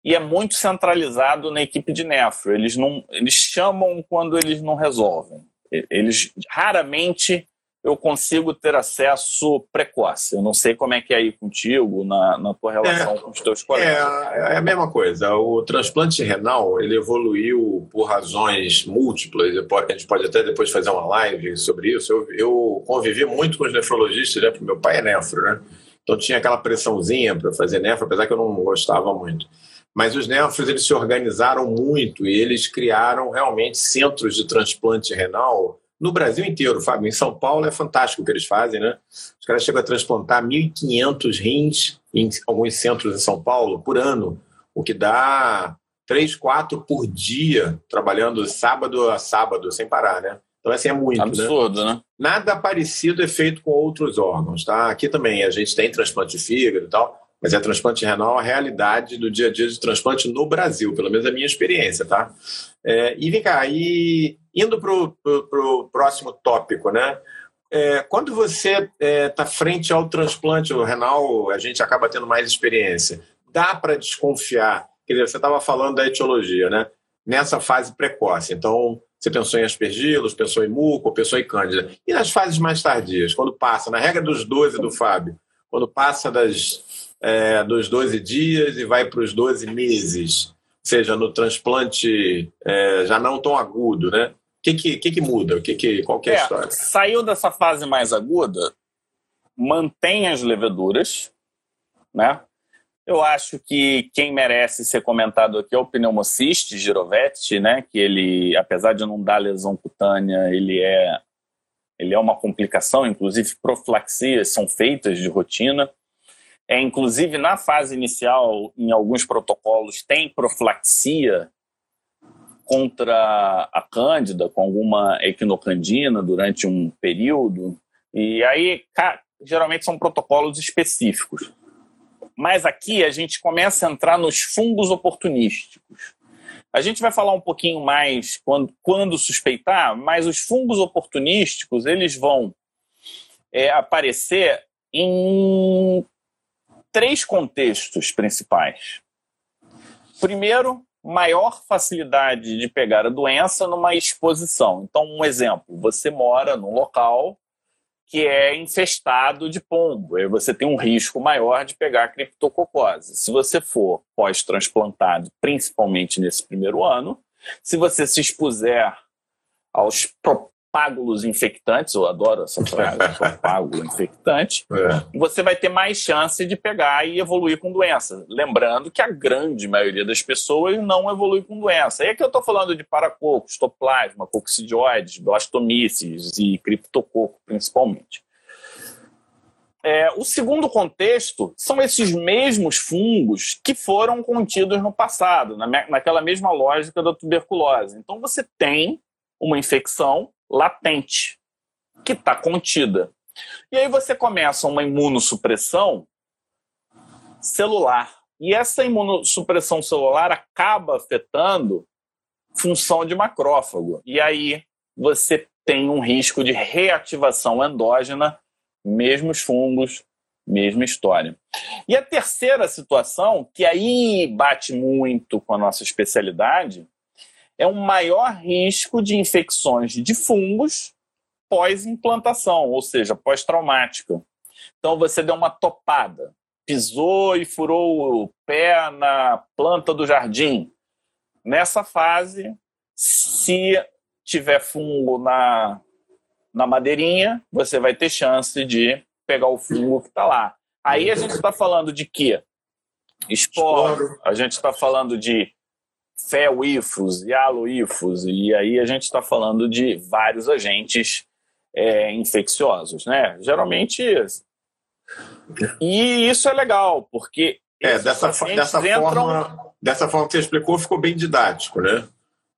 Speaker 1: e é muito centralizado na equipe de nefro. Eles não, eles chamam quando eles não resolvem. Eles raramente eu consigo ter acesso precoce. Eu não sei como é que é aí contigo, na, na tua relação é, com os teus colegas.
Speaker 2: É, é, a mesma coisa. O transplante renal ele evoluiu por razões múltiplas. A gente pode até depois fazer uma live sobre isso. Eu, eu convivi muito com os nefrologistas, né? porque meu pai é nefro, né? Então tinha aquela pressãozinha para fazer nefro, apesar que eu não gostava muito. Mas os nefros eles se organizaram muito e eles criaram realmente centros de transplante renal no Brasil inteiro, Fábio. Em São Paulo é fantástico o que eles fazem, né? Os caras chegam a transplantar 1.500 rins em alguns centros em São Paulo por ano, o que dá três, quatro por dia, trabalhando sábado a sábado, sem parar, né? Então, assim, é muito,
Speaker 1: né? Absurdo,
Speaker 2: né?
Speaker 1: né?
Speaker 2: Nada parecido é feito com outros órgãos, tá? Aqui também a gente tem transplante de fígado e tal, mas é transplante renal a realidade do dia a dia de transplante no Brasil, pelo menos a minha experiência, tá? É, e vem cá, e indo para o próximo tópico, né? É, quando você está é, tá frente ao transplante renal, a gente acaba tendo mais experiência. Dá para desconfiar? Quer dizer, você estava falando da etiologia, né? Nessa fase precoce. Então, você pensou em aspergilos, pensou em muco, pensou em cândida. E nas fases mais tardias, quando passa, na regra dos 12 do Fábio, quando passa das é, dos 12 dias e vai para os 12 meses, seja no transplante é, já não tão agudo, né? O que, que, que, que muda? O que, que, qual que é, é a história?
Speaker 1: Saiu dessa fase mais aguda, mantém as leveduras, né? Eu acho que quem merece ser comentado aqui é o pneumociste girovete, né? Que ele, apesar de não dar lesão cutânea, ele é ele é uma complicação, inclusive profilaxias são feitas de rotina. É, inclusive, na fase inicial, em alguns protocolos, tem profilaxia contra a cândida, com alguma equinocandina durante um período. E aí, geralmente, são protocolos específicos. Mas aqui a gente começa a entrar nos fungos oportunísticos. A gente vai falar um pouquinho mais quando, quando suspeitar, mas os fungos oportunísticos eles vão é, aparecer em três contextos principais. Primeiro, maior facilidade de pegar a doença numa exposição. Então, um exemplo: você mora num local que é infestado de pombo, aí você tem um risco maior de pegar criptococose. Se você for pós-transplantado, principalmente nesse primeiro ano, se você se expuser aos propágulos infectantes, eu adoro essa frase, propágulo infectante, é. você vai ter mais chance de pegar e evoluir com doença. Lembrando que a grande maioria das pessoas não evolui com doença. E aqui eu estou falando de paracocos, toplasma, coccidioides, blastomices e criptococo, principalmente. É, o segundo contexto são esses mesmos fungos que foram contidos no passado, na, naquela mesma lógica da tuberculose. Então você tem uma infecção latente, que está contida. E aí você começa uma imunossupressão celular. E essa imunossupressão celular acaba afetando função de macrófago. E aí você tem um risco de reativação endógena, mesmos fungos, mesma história. E a terceira situação, que aí bate muito com a nossa especialidade, é um maior risco de infecções de fungos pós-implantação, ou seja, pós-traumática. Então você deu uma topada, pisou e furou o pé na planta do jardim. Nessa fase, se tiver fungo na, na madeirinha, você vai ter chance de pegar o fungo que está lá. Aí a gente está falando de quê? Esporo, a gente está falando de FEUIFOS e ALOIFOS, e aí a gente está falando de vários agentes é, infecciosos, né? Geralmente. E isso é legal, porque.
Speaker 2: É, dessa, dessa, entram... forma, dessa forma que você explicou, ficou bem didático, né?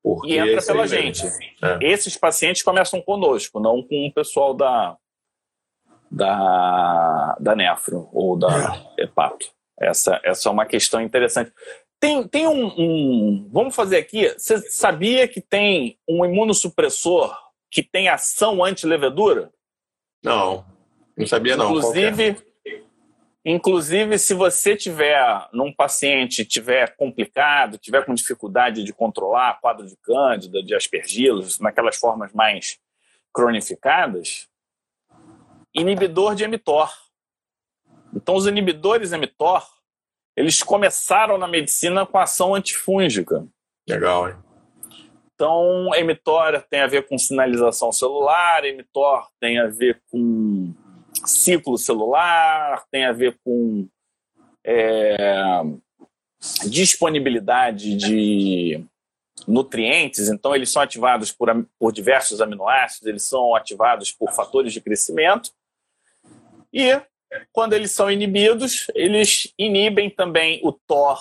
Speaker 1: Porque e entra pela gente. É. Esses pacientes começam conosco, não com o pessoal da, da, da nefro ou da é. hepato. Essa, essa é uma questão interessante. Tem, tem um, um, Vamos fazer aqui. Você sabia que tem um imunossupressor que tem ação anti-levedura?
Speaker 2: Não, não sabia não.
Speaker 1: Inclusive, inclusive, se você tiver num paciente tiver complicado, tiver com dificuldade de controlar quadro de cândida, de aspergilos, naquelas formas mais cronificadas, inibidor de mTOR. Então, os inibidores mTOR eles começaram na medicina com ação antifúngica.
Speaker 2: Legal, hein?
Speaker 1: Então, emitória tem a ver com sinalização celular, emitor tem a ver com ciclo celular, tem a ver com é, disponibilidade de nutrientes, então eles são ativados por, por diversos aminoácidos, eles são ativados por fatores de crescimento. E quando eles são inibidos, eles inibem também o TOR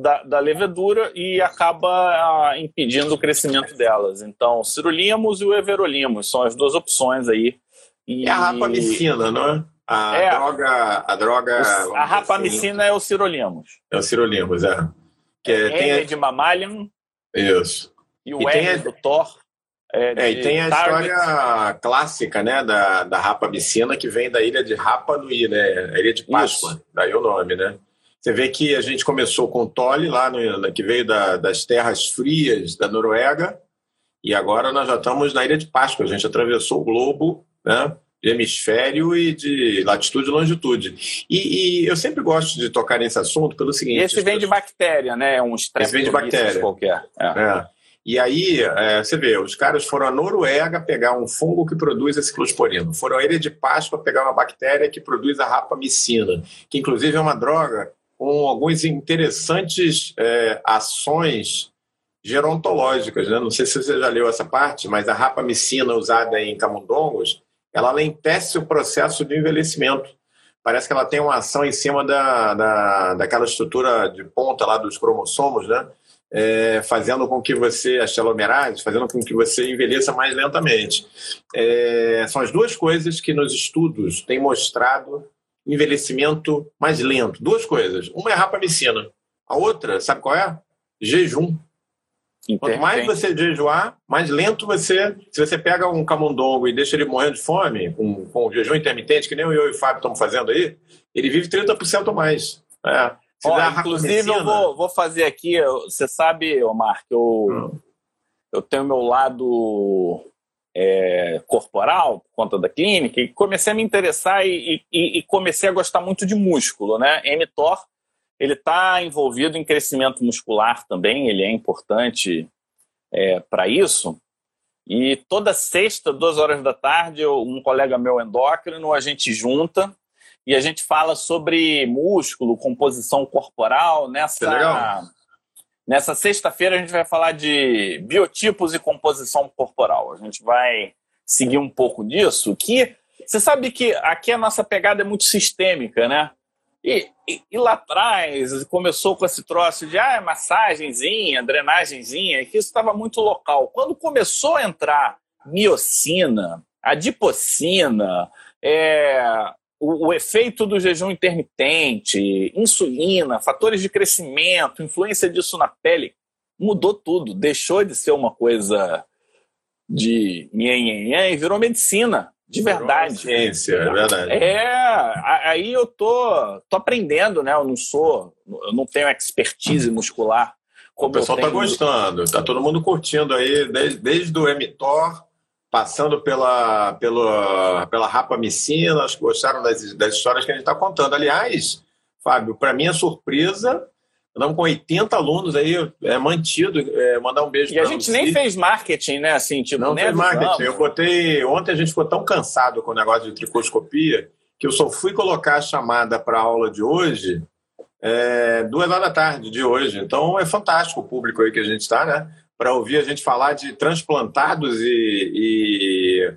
Speaker 1: da, da levedura e acaba ah, impedindo o crescimento delas. Então, cirulimos e o everolimos são as duas opções aí.
Speaker 2: E... É a rapamicina, não é? A é, droga. A, droga
Speaker 1: o, a rapamicina assim. é o cirolimos.
Speaker 2: É o cirolimos, é.
Speaker 1: Que é, tem a... de mammalian.
Speaker 2: Isso.
Speaker 1: E o e R do Thor
Speaker 2: é, é, e tem a target. história clássica, né, da, da rapamicina que vem da ilha de Rapa Nui, né, a ilha de Páscoa, Isso. daí o nome, né. Você vê que a gente começou com o Tolle, lá no, que veio da, das terras frias da Noruega, e agora nós já estamos na ilha de Páscoa, a gente atravessou o globo, né, de hemisfério e de latitude e longitude. E, e, eu sempre gosto de tocar nesse assunto pelo seguinte...
Speaker 1: Esse vem de bactéria, né? Um
Speaker 2: Esse vem de bactéria.
Speaker 1: qualquer.
Speaker 2: É. é. E aí, é, você vê, os caras foram à Noruega pegar um fungo que produz a ciclosporina. Foram à Ilha de Páscoa pegar uma bactéria que produz a rapamicina, que inclusive é uma droga com algumas interessantes é, ações gerontológicas. Né? Não sei se você já leu essa parte, mas a rapamicina usada em camundongos, ela lentece o processo de envelhecimento. Parece que ela tem uma ação em cima da, da, daquela estrutura de ponta lá dos cromossomos, né? É, fazendo com que você, as telomerase, fazendo com que você envelheça mais lentamente. É, são as duas coisas que nos estudos têm mostrado envelhecimento mais lento. Duas coisas. Uma é a rapamicina. A outra, sabe qual é? Jejum. Quanto mais você jejuar, mais lento você. Se você pega um camundongo e deixa ele morrendo de fome, com, com jejum intermitente, que nem eu e o Fábio estamos fazendo aí, ele vive 30% mais. É.
Speaker 1: Ó, inclusive, eu vou, vou, fazer aqui. Você sabe, Omar, que eu, hum. eu tenho meu lado é, corporal, por conta da clínica, e comecei a me interessar e, e, e comecei a gostar muito de músculo, né? mTOR ele está envolvido em crescimento muscular também, ele é importante é, para isso. E toda sexta, duas horas da tarde, eu, um colega meu endócrino, a gente junta e a gente fala sobre músculo, composição corporal. Nessa, nessa sexta-feira a gente vai falar de biotipos e composição corporal. A gente vai seguir um pouco disso, que você sabe que aqui a nossa pegada é muito sistêmica, né? E, e, e, lá atrás começou com esse troço de ah, massagenzinha, drenagenzinha, que isso estava muito local. Quando começou a entrar miocina, adipocina, é, o, o, efeito do jejum intermitente, insulina, fatores de crescimento, influência disso na pele, mudou tudo. Deixou de ser uma coisa de nhenhenhen e virou medicina. De verdade.
Speaker 2: Ciência, é verdade.
Speaker 1: É, aí eu tô, tô aprendendo, né? Eu não sou, eu não tenho expertise muscular.
Speaker 2: o pessoal tá gostando, tá todo mundo curtindo aí, desde, desde o mTOR, passando pela, pela, pela rapamicina, acho que gostaram das, das histórias que a gente está contando. Aliás, Fábio, para minha surpresa, Estamos com 80 alunos aí, é mantido. É, mandar um beijo
Speaker 1: E a gente você. nem fez marketing, né? Assim, tipo,
Speaker 2: não fez marketing. Eu botei. Ontem a gente ficou tão cansado com o negócio de tricoscopia que eu só fui colocar a chamada para a aula de hoje é, duas horas da tarde de hoje. Então é fantástico o público aí que a gente está, né? Para ouvir a gente falar de transplantados e, e,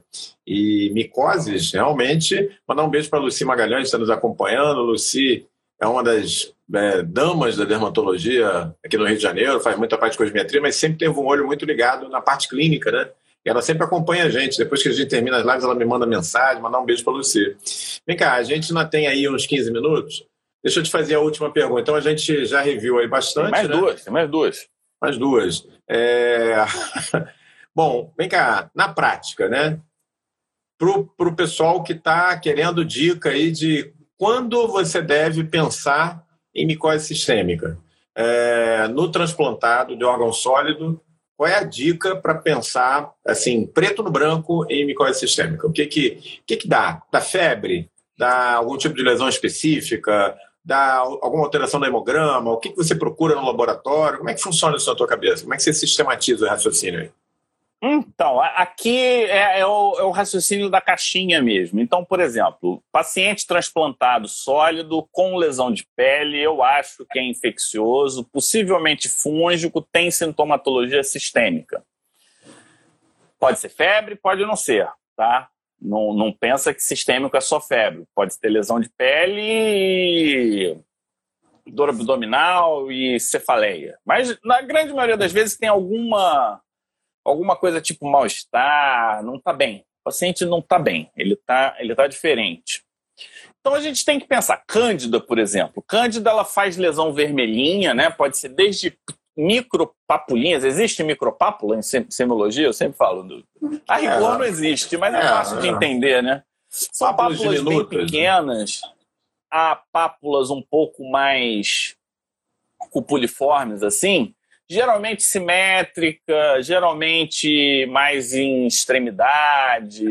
Speaker 2: e micoses, realmente. Mandar um beijo para a Luci Magalhães, que está nos acompanhando. Luci é uma das é, damas da dermatologia aqui no Rio de Janeiro, faz muita parte de cosmetria, mas sempre teve um olho muito ligado na parte clínica, né? E ela sempre acompanha a gente. Depois que a gente termina as lives, ela me manda mensagem, mandar um beijo para você. Vem cá, a gente ainda tem aí uns 15 minutos. Deixa eu te fazer a última pergunta. Então a gente já reviu aí bastante. Tem
Speaker 1: mais
Speaker 2: né?
Speaker 1: duas, tem mais duas.
Speaker 2: Mais duas. É... Bom, vem cá, na prática, né? Para o pessoal que está querendo dica aí de quando você deve pensar em micose sistêmica. É, no transplantado de órgão sólido, qual é a dica para pensar, assim, preto no branco em micose sistêmica? O que que, que, que dá? Dá febre? Dá algum tipo de lesão específica? Dá alguma alteração no hemograma? O que, que você procura no laboratório? Como é que funciona isso na tua cabeça? Como é que você sistematiza o raciocínio aí?
Speaker 1: Então, aqui é, é, o, é, o, raciocínio da caixinha mesmo. Então, por exemplo, paciente transplantado sólido com lesão de pele, eu acho que é infeccioso, possivelmente fúngico, tem sintomatologia sistêmica. Pode ser febre, pode não ser, tá? Não, não pensa que sistêmico é só febre. Pode ter lesão de pele, dor abdominal e cefaleia. Mas na grande maioria das vezes tem alguma alguma coisa tipo mal-estar, não está bem. O paciente não está bem, ele está ele tá diferente. Então a gente tem que pensar, Cândida, por exemplo. Cândida ela faz lesão vermelhinha, né? Pode ser desde micropapulinhas. Existe micropápula em semiologia? Eu sempre falo. Do... A rigor é, não existe, mas é, é fácil de entender, né? São pápulas bem né? pequenas, há pápulas um pouco mais cupuliformes, assim, geralmente simétrica, geralmente mais em extremidade,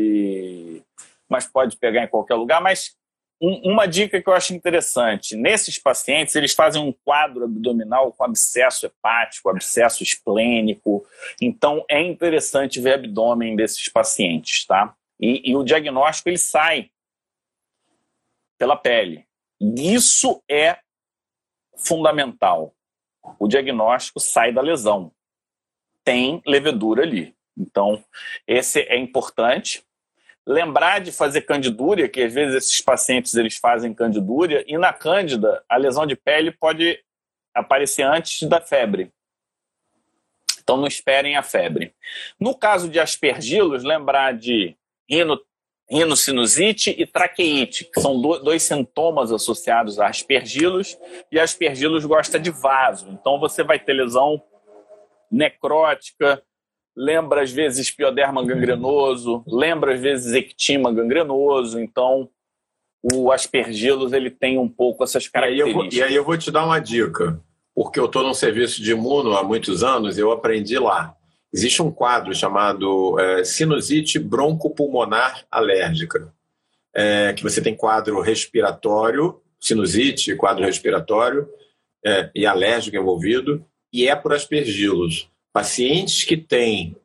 Speaker 1: mas pode pegar em qualquer lugar. Mas um, uma dica que eu acho interessante: nesses pacientes, eles fazem um quadro abdominal com abscesso hepático, abscesso esplênico. Então, é interessante ver abdômen desses pacientes, tá? E, e o diagnóstico ele sai pela pele. Isso é fundamental. O diagnóstico sai da lesão. Tem levedura ali. Então, esse é importante. Lembrar de fazer candidúria, que às vezes esses pacientes eles fazem candidúria, e na cândida, a lesão de pele pode aparecer antes da febre. Então não esperem a febre. No caso de aspergilos, lembrar de rino, rinocinusite e traqueite, que são dois sintomas associados a aspergilos, e aspergilos gosta de vaso. Então você vai ter lesão necrótica, lembra às vezes pioderma gangrenoso, lembra às vezes ectima gangrenoso, então o aspergilos ele tem um pouco essas características.
Speaker 2: E aí eu vou, e aí eu vou te dar uma dica, porque eu estou num serviço de imuno há muitos anos, eu aprendi lá. Existe um quadro chamado é, sinusite broncopulmonar alérgica, é, que você tem quadro respiratório, sinusite, quadro respiratório é, e alérgico envolvido, e é por aspergilos. Pacientes que têm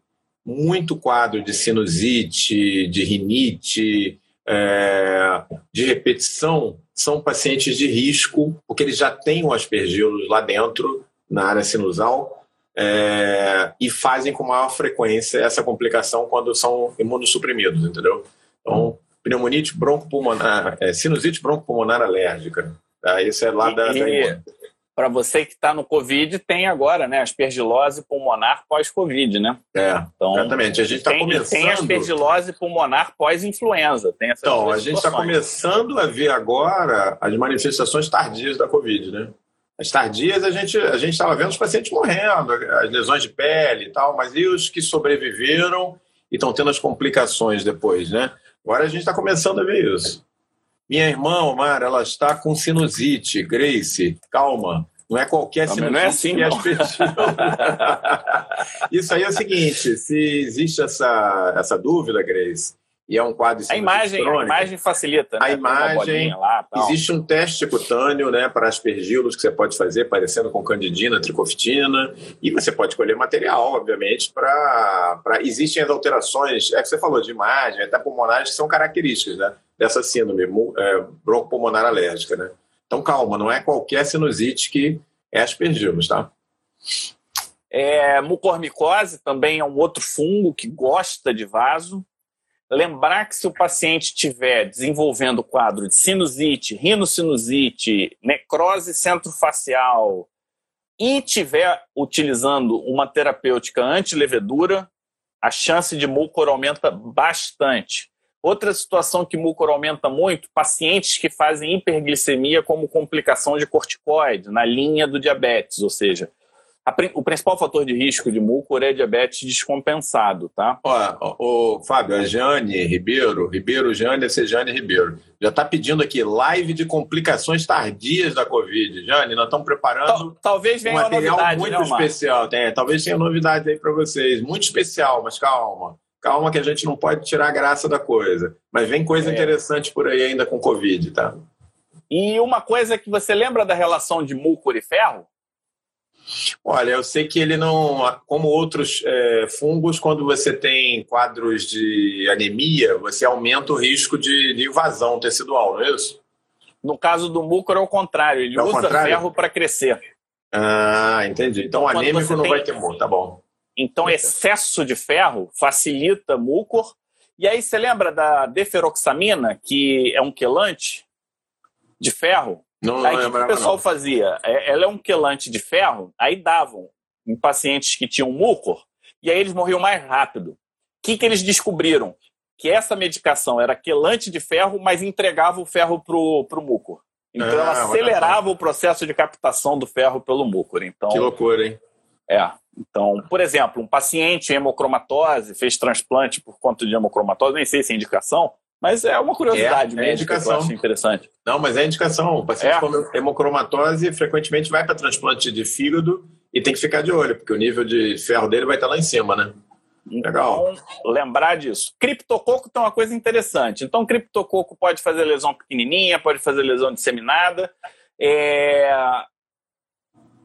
Speaker 2: muito quadro de sinusite, de rinite, é, de repetição, são pacientes de risco, porque eles já têm o aspergilos lá dentro, na área sinusal, é, e fazem com maior frequência essa complicação quando são imunossuprimidos, entendeu? Então, pneumonite broncopulmonar, é, sinusite broncopulmonar alérgica. Tá? Isso é lá da,
Speaker 1: e, da para você que está no Covid, tem agora, né? Aspergilose pulmonar pós-Covid, né?
Speaker 2: É, então, exatamente. A gente está começando...
Speaker 1: Tem aspergilose pulmonar pós-influenza.
Speaker 2: Então, a gente está começando a ver agora as manifestações tardias da Covid, né? As tardias, a gente a gente estava vendo os pacientes morrendo, as lesões de pele e tal, mas e os que sobreviveram e estão tendo as complicações depois, né? Agora a gente está começando a ver isso. Minha irmã, Omar, ela está com sinusite. Grace, calma. Não é qualquer sinusite
Speaker 1: não é assim, que
Speaker 2: é Isso aí é o seguinte: se existe essa, essa dúvida, Grace, e é um quadro
Speaker 1: a imagem a imagem facilita né?
Speaker 2: a imagem lá, existe um teste cutâneo né para aspergilos que você pode fazer parecendo com candidina tricoftina e você pode colher material obviamente para para existem as alterações é que você falou de imagem até pulmonares que são características né dessa síndrome é, broncopulmonar alérgica né. Então calma não é qualquer sinusite que é aspergilos tá?
Speaker 1: É, mucormicose também é um outro fungo que gosta de vaso Lembrar que se o paciente estiver desenvolvendo quadro de sinusite, rinocinusite, necrose centrofacial e estiver utilizando uma terapêutica anti-levedura, a chance de mucor aumenta bastante. Outra situação que mucor aumenta muito, pacientes que fazem hiperglicemia como complicação de corticoide, na linha do diabetes, ou seja, a, o principal fator de risco de mucor é diabetes descompensado, tá?
Speaker 2: Ó, o Fábio, a Jane Ribeiro, Ribeiro Jane, essa é Jane Ribeiro, já está pedindo aqui live de complicações tardias da Covid. Jane, nós estamos preparando
Speaker 1: talvez venha
Speaker 2: um material
Speaker 1: novidade,
Speaker 2: muito
Speaker 1: né,
Speaker 2: especial. Tem, talvez tenha novidade aí para vocês, muito especial, mas calma. Calma que a gente não pode tirar a graça da coisa. Mas vem coisa é. interessante por aí ainda com Covid, tá?
Speaker 1: E uma coisa que você lembra da relação de mucor e ferro?
Speaker 2: Olha, eu sei que ele não, como outros é, fungos, quando você tem quadros de anemia, você aumenta o risco de, de invasão tecidual, não é isso?
Speaker 1: No caso do mucor é o contrário, ele é usa contrário? ferro para crescer.
Speaker 2: Ah, entendi. Então, o anêmico não tem... vai ter mucor, tá bom.
Speaker 1: Então, excesso de ferro facilita mucor. E aí, você lembra da deferoxamina, que é um quelante de ferro?
Speaker 2: Não,
Speaker 1: aí
Speaker 2: o
Speaker 1: que o pessoal
Speaker 2: não.
Speaker 1: fazia? É, ela é um quelante de ferro, aí davam em pacientes que tinham mucor, e aí eles morriam mais rápido. O que, que eles descobriram? Que essa medicação era quelante de ferro, mas entregava o ferro para o mucor. Então ela ah, acelerava o processo de captação do ferro pelo mucor. Então,
Speaker 2: que loucura, hein?
Speaker 1: É. Então, por exemplo, um paciente hemocromatose fez transplante por conta de hemocromatose, nem sei se é indicação, mas é uma curiosidade é, é indicação. que eu acho interessante.
Speaker 2: Não, mas é indicação. O paciente é. com hemocromatose frequentemente vai para transplante de fígado e tem que ficar de olho, porque o nível de ferro dele vai estar lá em cima, né?
Speaker 1: Legal. Então, lembrar disso. Criptococo tem uma coisa interessante. Então, criptococo pode fazer lesão pequenininha, pode fazer lesão disseminada. É...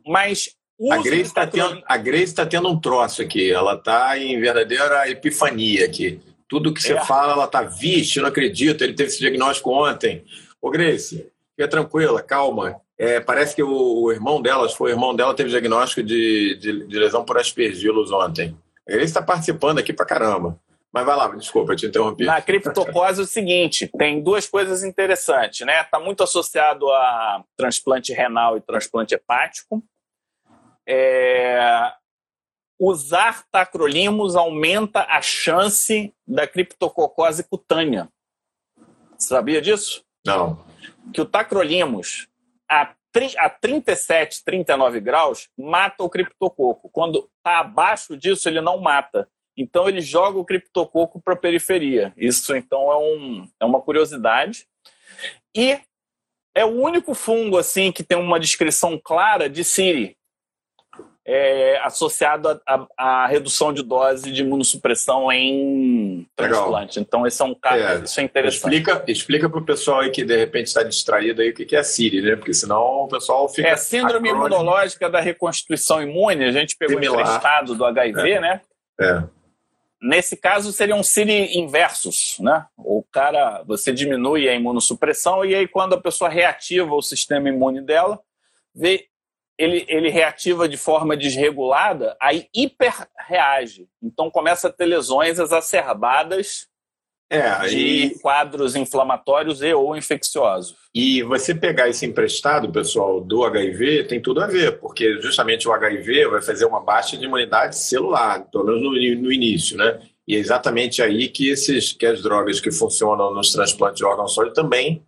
Speaker 1: Mas
Speaker 2: a Grace está tendo, a Grace tá tendo um troço aqui. Ela está em verdadeira epifania aqui. Tudo que você é. fala, ela tá, vixe, não acredito, ele teve esse diagnóstico ontem. Ô, Grace, fica tranquila, calma. é, parece que o, o, irmão delas, foi o irmão dela, teve diagnóstico de, de, de lesão por aspergilos ontem. Ele está participando aqui pra caramba. Mas vai lá, desculpa, eu te interrompi.
Speaker 1: Na criptocose é o seguinte, tem duas coisas interessantes, né? Está muito associado a transplante renal e transplante hepático. É... Usar tacrolimus aumenta a chance da criptococose cutânea. Sabia disso?
Speaker 2: Não.
Speaker 1: Que o tacrolimus, a, a 37, 39 graus, mata o criptococo. Quando está abaixo disso, ele não mata. Então ele joga o criptococo para a periferia. Isso então é, um, é uma curiosidade. E é o único fungo assim que tem uma descrição clara de Siri, é, associado à redução de dose de imunossupressão em transplante. Então, esse é um caso, é, isso é interessante.
Speaker 2: Explica, explica para o pessoal aí que de repente está distraído aí o que é Siri, né? Porque senão o pessoal fica.
Speaker 1: É síndrome imunológica da reconstituição imune, a gente pegou Similar. emprestado do HIV,
Speaker 2: é.
Speaker 1: né?
Speaker 2: É.
Speaker 1: Nesse caso, seriam Siri inversos, né? O cara, você diminui a imunossupressão e aí quando a pessoa reativa o sistema imune dela, vê, ele, ele reativa de forma desregulada, aí hiperreage. Então começa a ter lesões exacerbadas é, de e... quadros inflamatórios e ou infecciosos.
Speaker 2: E você pegar esse emprestado, pessoal, do HIV, tem tudo a ver, porque justamente o HIV vai fazer uma baixa de imunidade celular, pelo menos no, no início, né? E é exatamente aí que, esses, que as drogas que funcionam nos transplantes de órgãos sólidos também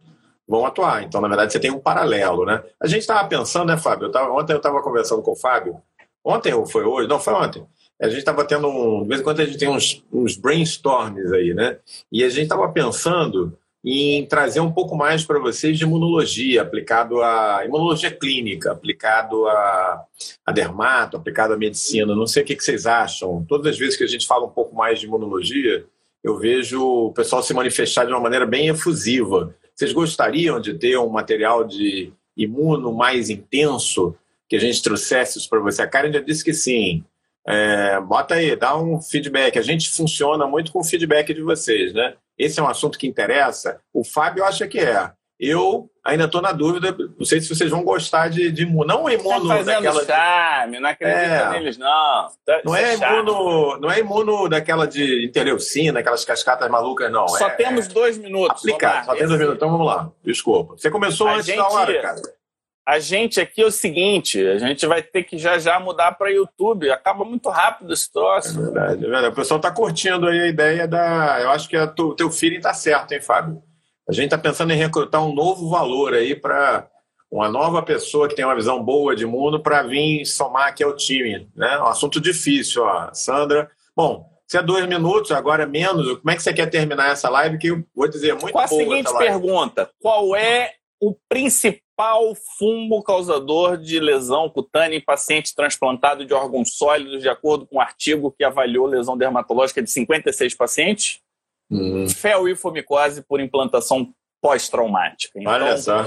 Speaker 2: vão atuar. Então, na verdade, você tem um paralelo, né? A gente estava pensando, né, Fábio? Eu tava, ontem eu estava conversando com o Fábio. Ontem ou foi hoje? Não, foi ontem a gente estava tendo um. De vez em quando a gente tem uns, uns brainstorms aí, né? E a gente estava pensando em trazer um pouco mais para vocês de imunologia, aplicado à imunologia clínica, aplicado a, a dermato, aplicado à medicina. Não sei o que, que vocês acham. Todas as vezes que a gente fala um pouco mais de imunologia, eu vejo o pessoal se manifestar de uma maneira bem efusiva. Vocês gostariam de ter um material de imuno mais intenso que a gente trouxesse isso para você? A Karen já disse que sim. É, bota aí, dá um feedback. A gente funciona muito com o feedback de vocês, né? Esse é um assunto que interessa. O Fábio acha que é. Eu ainda estou na dúvida, não sei se vocês vão gostar de, de imuno. Não imuno
Speaker 1: tá daquela. Charme, não acredito é, neles, não. Tá,
Speaker 2: não é, é imuno, não é imuno daquela de interleucina, aquelas cascatas malucas, não.
Speaker 1: Só
Speaker 2: é,
Speaker 1: temos dois minutos.
Speaker 2: Aplicar, só tem dois minutos. Então vamos lá. Desculpa. Você começou a antes gente... da hora, cara.
Speaker 1: A gente aqui é o seguinte, a gente vai ter que já já mudar para YouTube. Acaba muito rápido esse troço.
Speaker 2: É verdade, é verdade. O pessoal está curtindo aí a ideia da. Eu acho que o teu feeling está certo, hein, Fábio? A gente está pensando em recrutar um novo valor aí para uma nova pessoa que tem uma visão boa de mundo para vir somar aqui ao time. Né? Um assunto difícil, ó. Sandra. Bom, se é dois minutos, agora é menos. Como é que você quer terminar essa live? Que eu vou dizer muito
Speaker 1: Com a seguinte pergunta: qual é o principal fungo causador de lesão cutânea em paciente transplantado de órgãos sólidos, de acordo com um artigo que avaliou lesão dermatológica de 56 pacientes? Uhum. Felifomicose por implantação pós-traumática.
Speaker 2: Então, Olha só.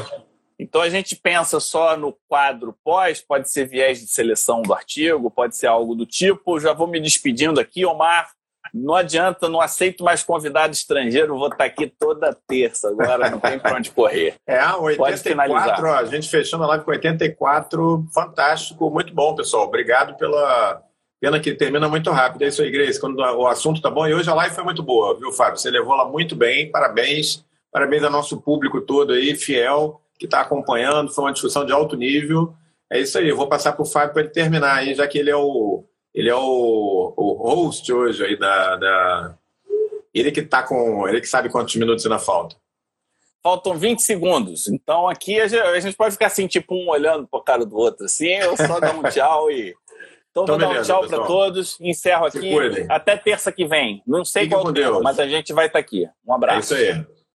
Speaker 1: Então a gente pensa só no quadro pós, pode ser viés de seleção do artigo, pode ser algo do tipo. Já vou me despedindo aqui, Omar. Não adianta, não aceito mais convidado estrangeiro, vou estar aqui toda terça agora, não tem para onde correr.
Speaker 2: É, 84, ó, a gente fechando a live com 84, fantástico, muito bom, pessoal. Obrigado pela. Pena que termina muito rápido. É isso aí, Grace. Quando o assunto tá bom. E hoje a live foi muito boa, viu, Fábio? Você levou ela muito bem. Parabéns. Parabéns ao nosso público todo aí, fiel, que está acompanhando. Foi uma discussão de alto nível. É isso aí. Eu vou passar para o Fábio para ele terminar aí, já que ele é o ele é o, o host hoje aí da, da... Ele que tá com. Ele que sabe quantos minutos ainda faltam.
Speaker 1: Faltam 20 segundos. Então aqui a gente pode ficar assim, tipo, um olhando para cara do outro, assim, eu só dar um tchau e. Então, então vou beleza, dar um tchau para todos. Encerro aqui. Até terça que vem. Não sei Fique qual tempo, mas a gente vai estar aqui. Um abraço.
Speaker 2: É isso aí.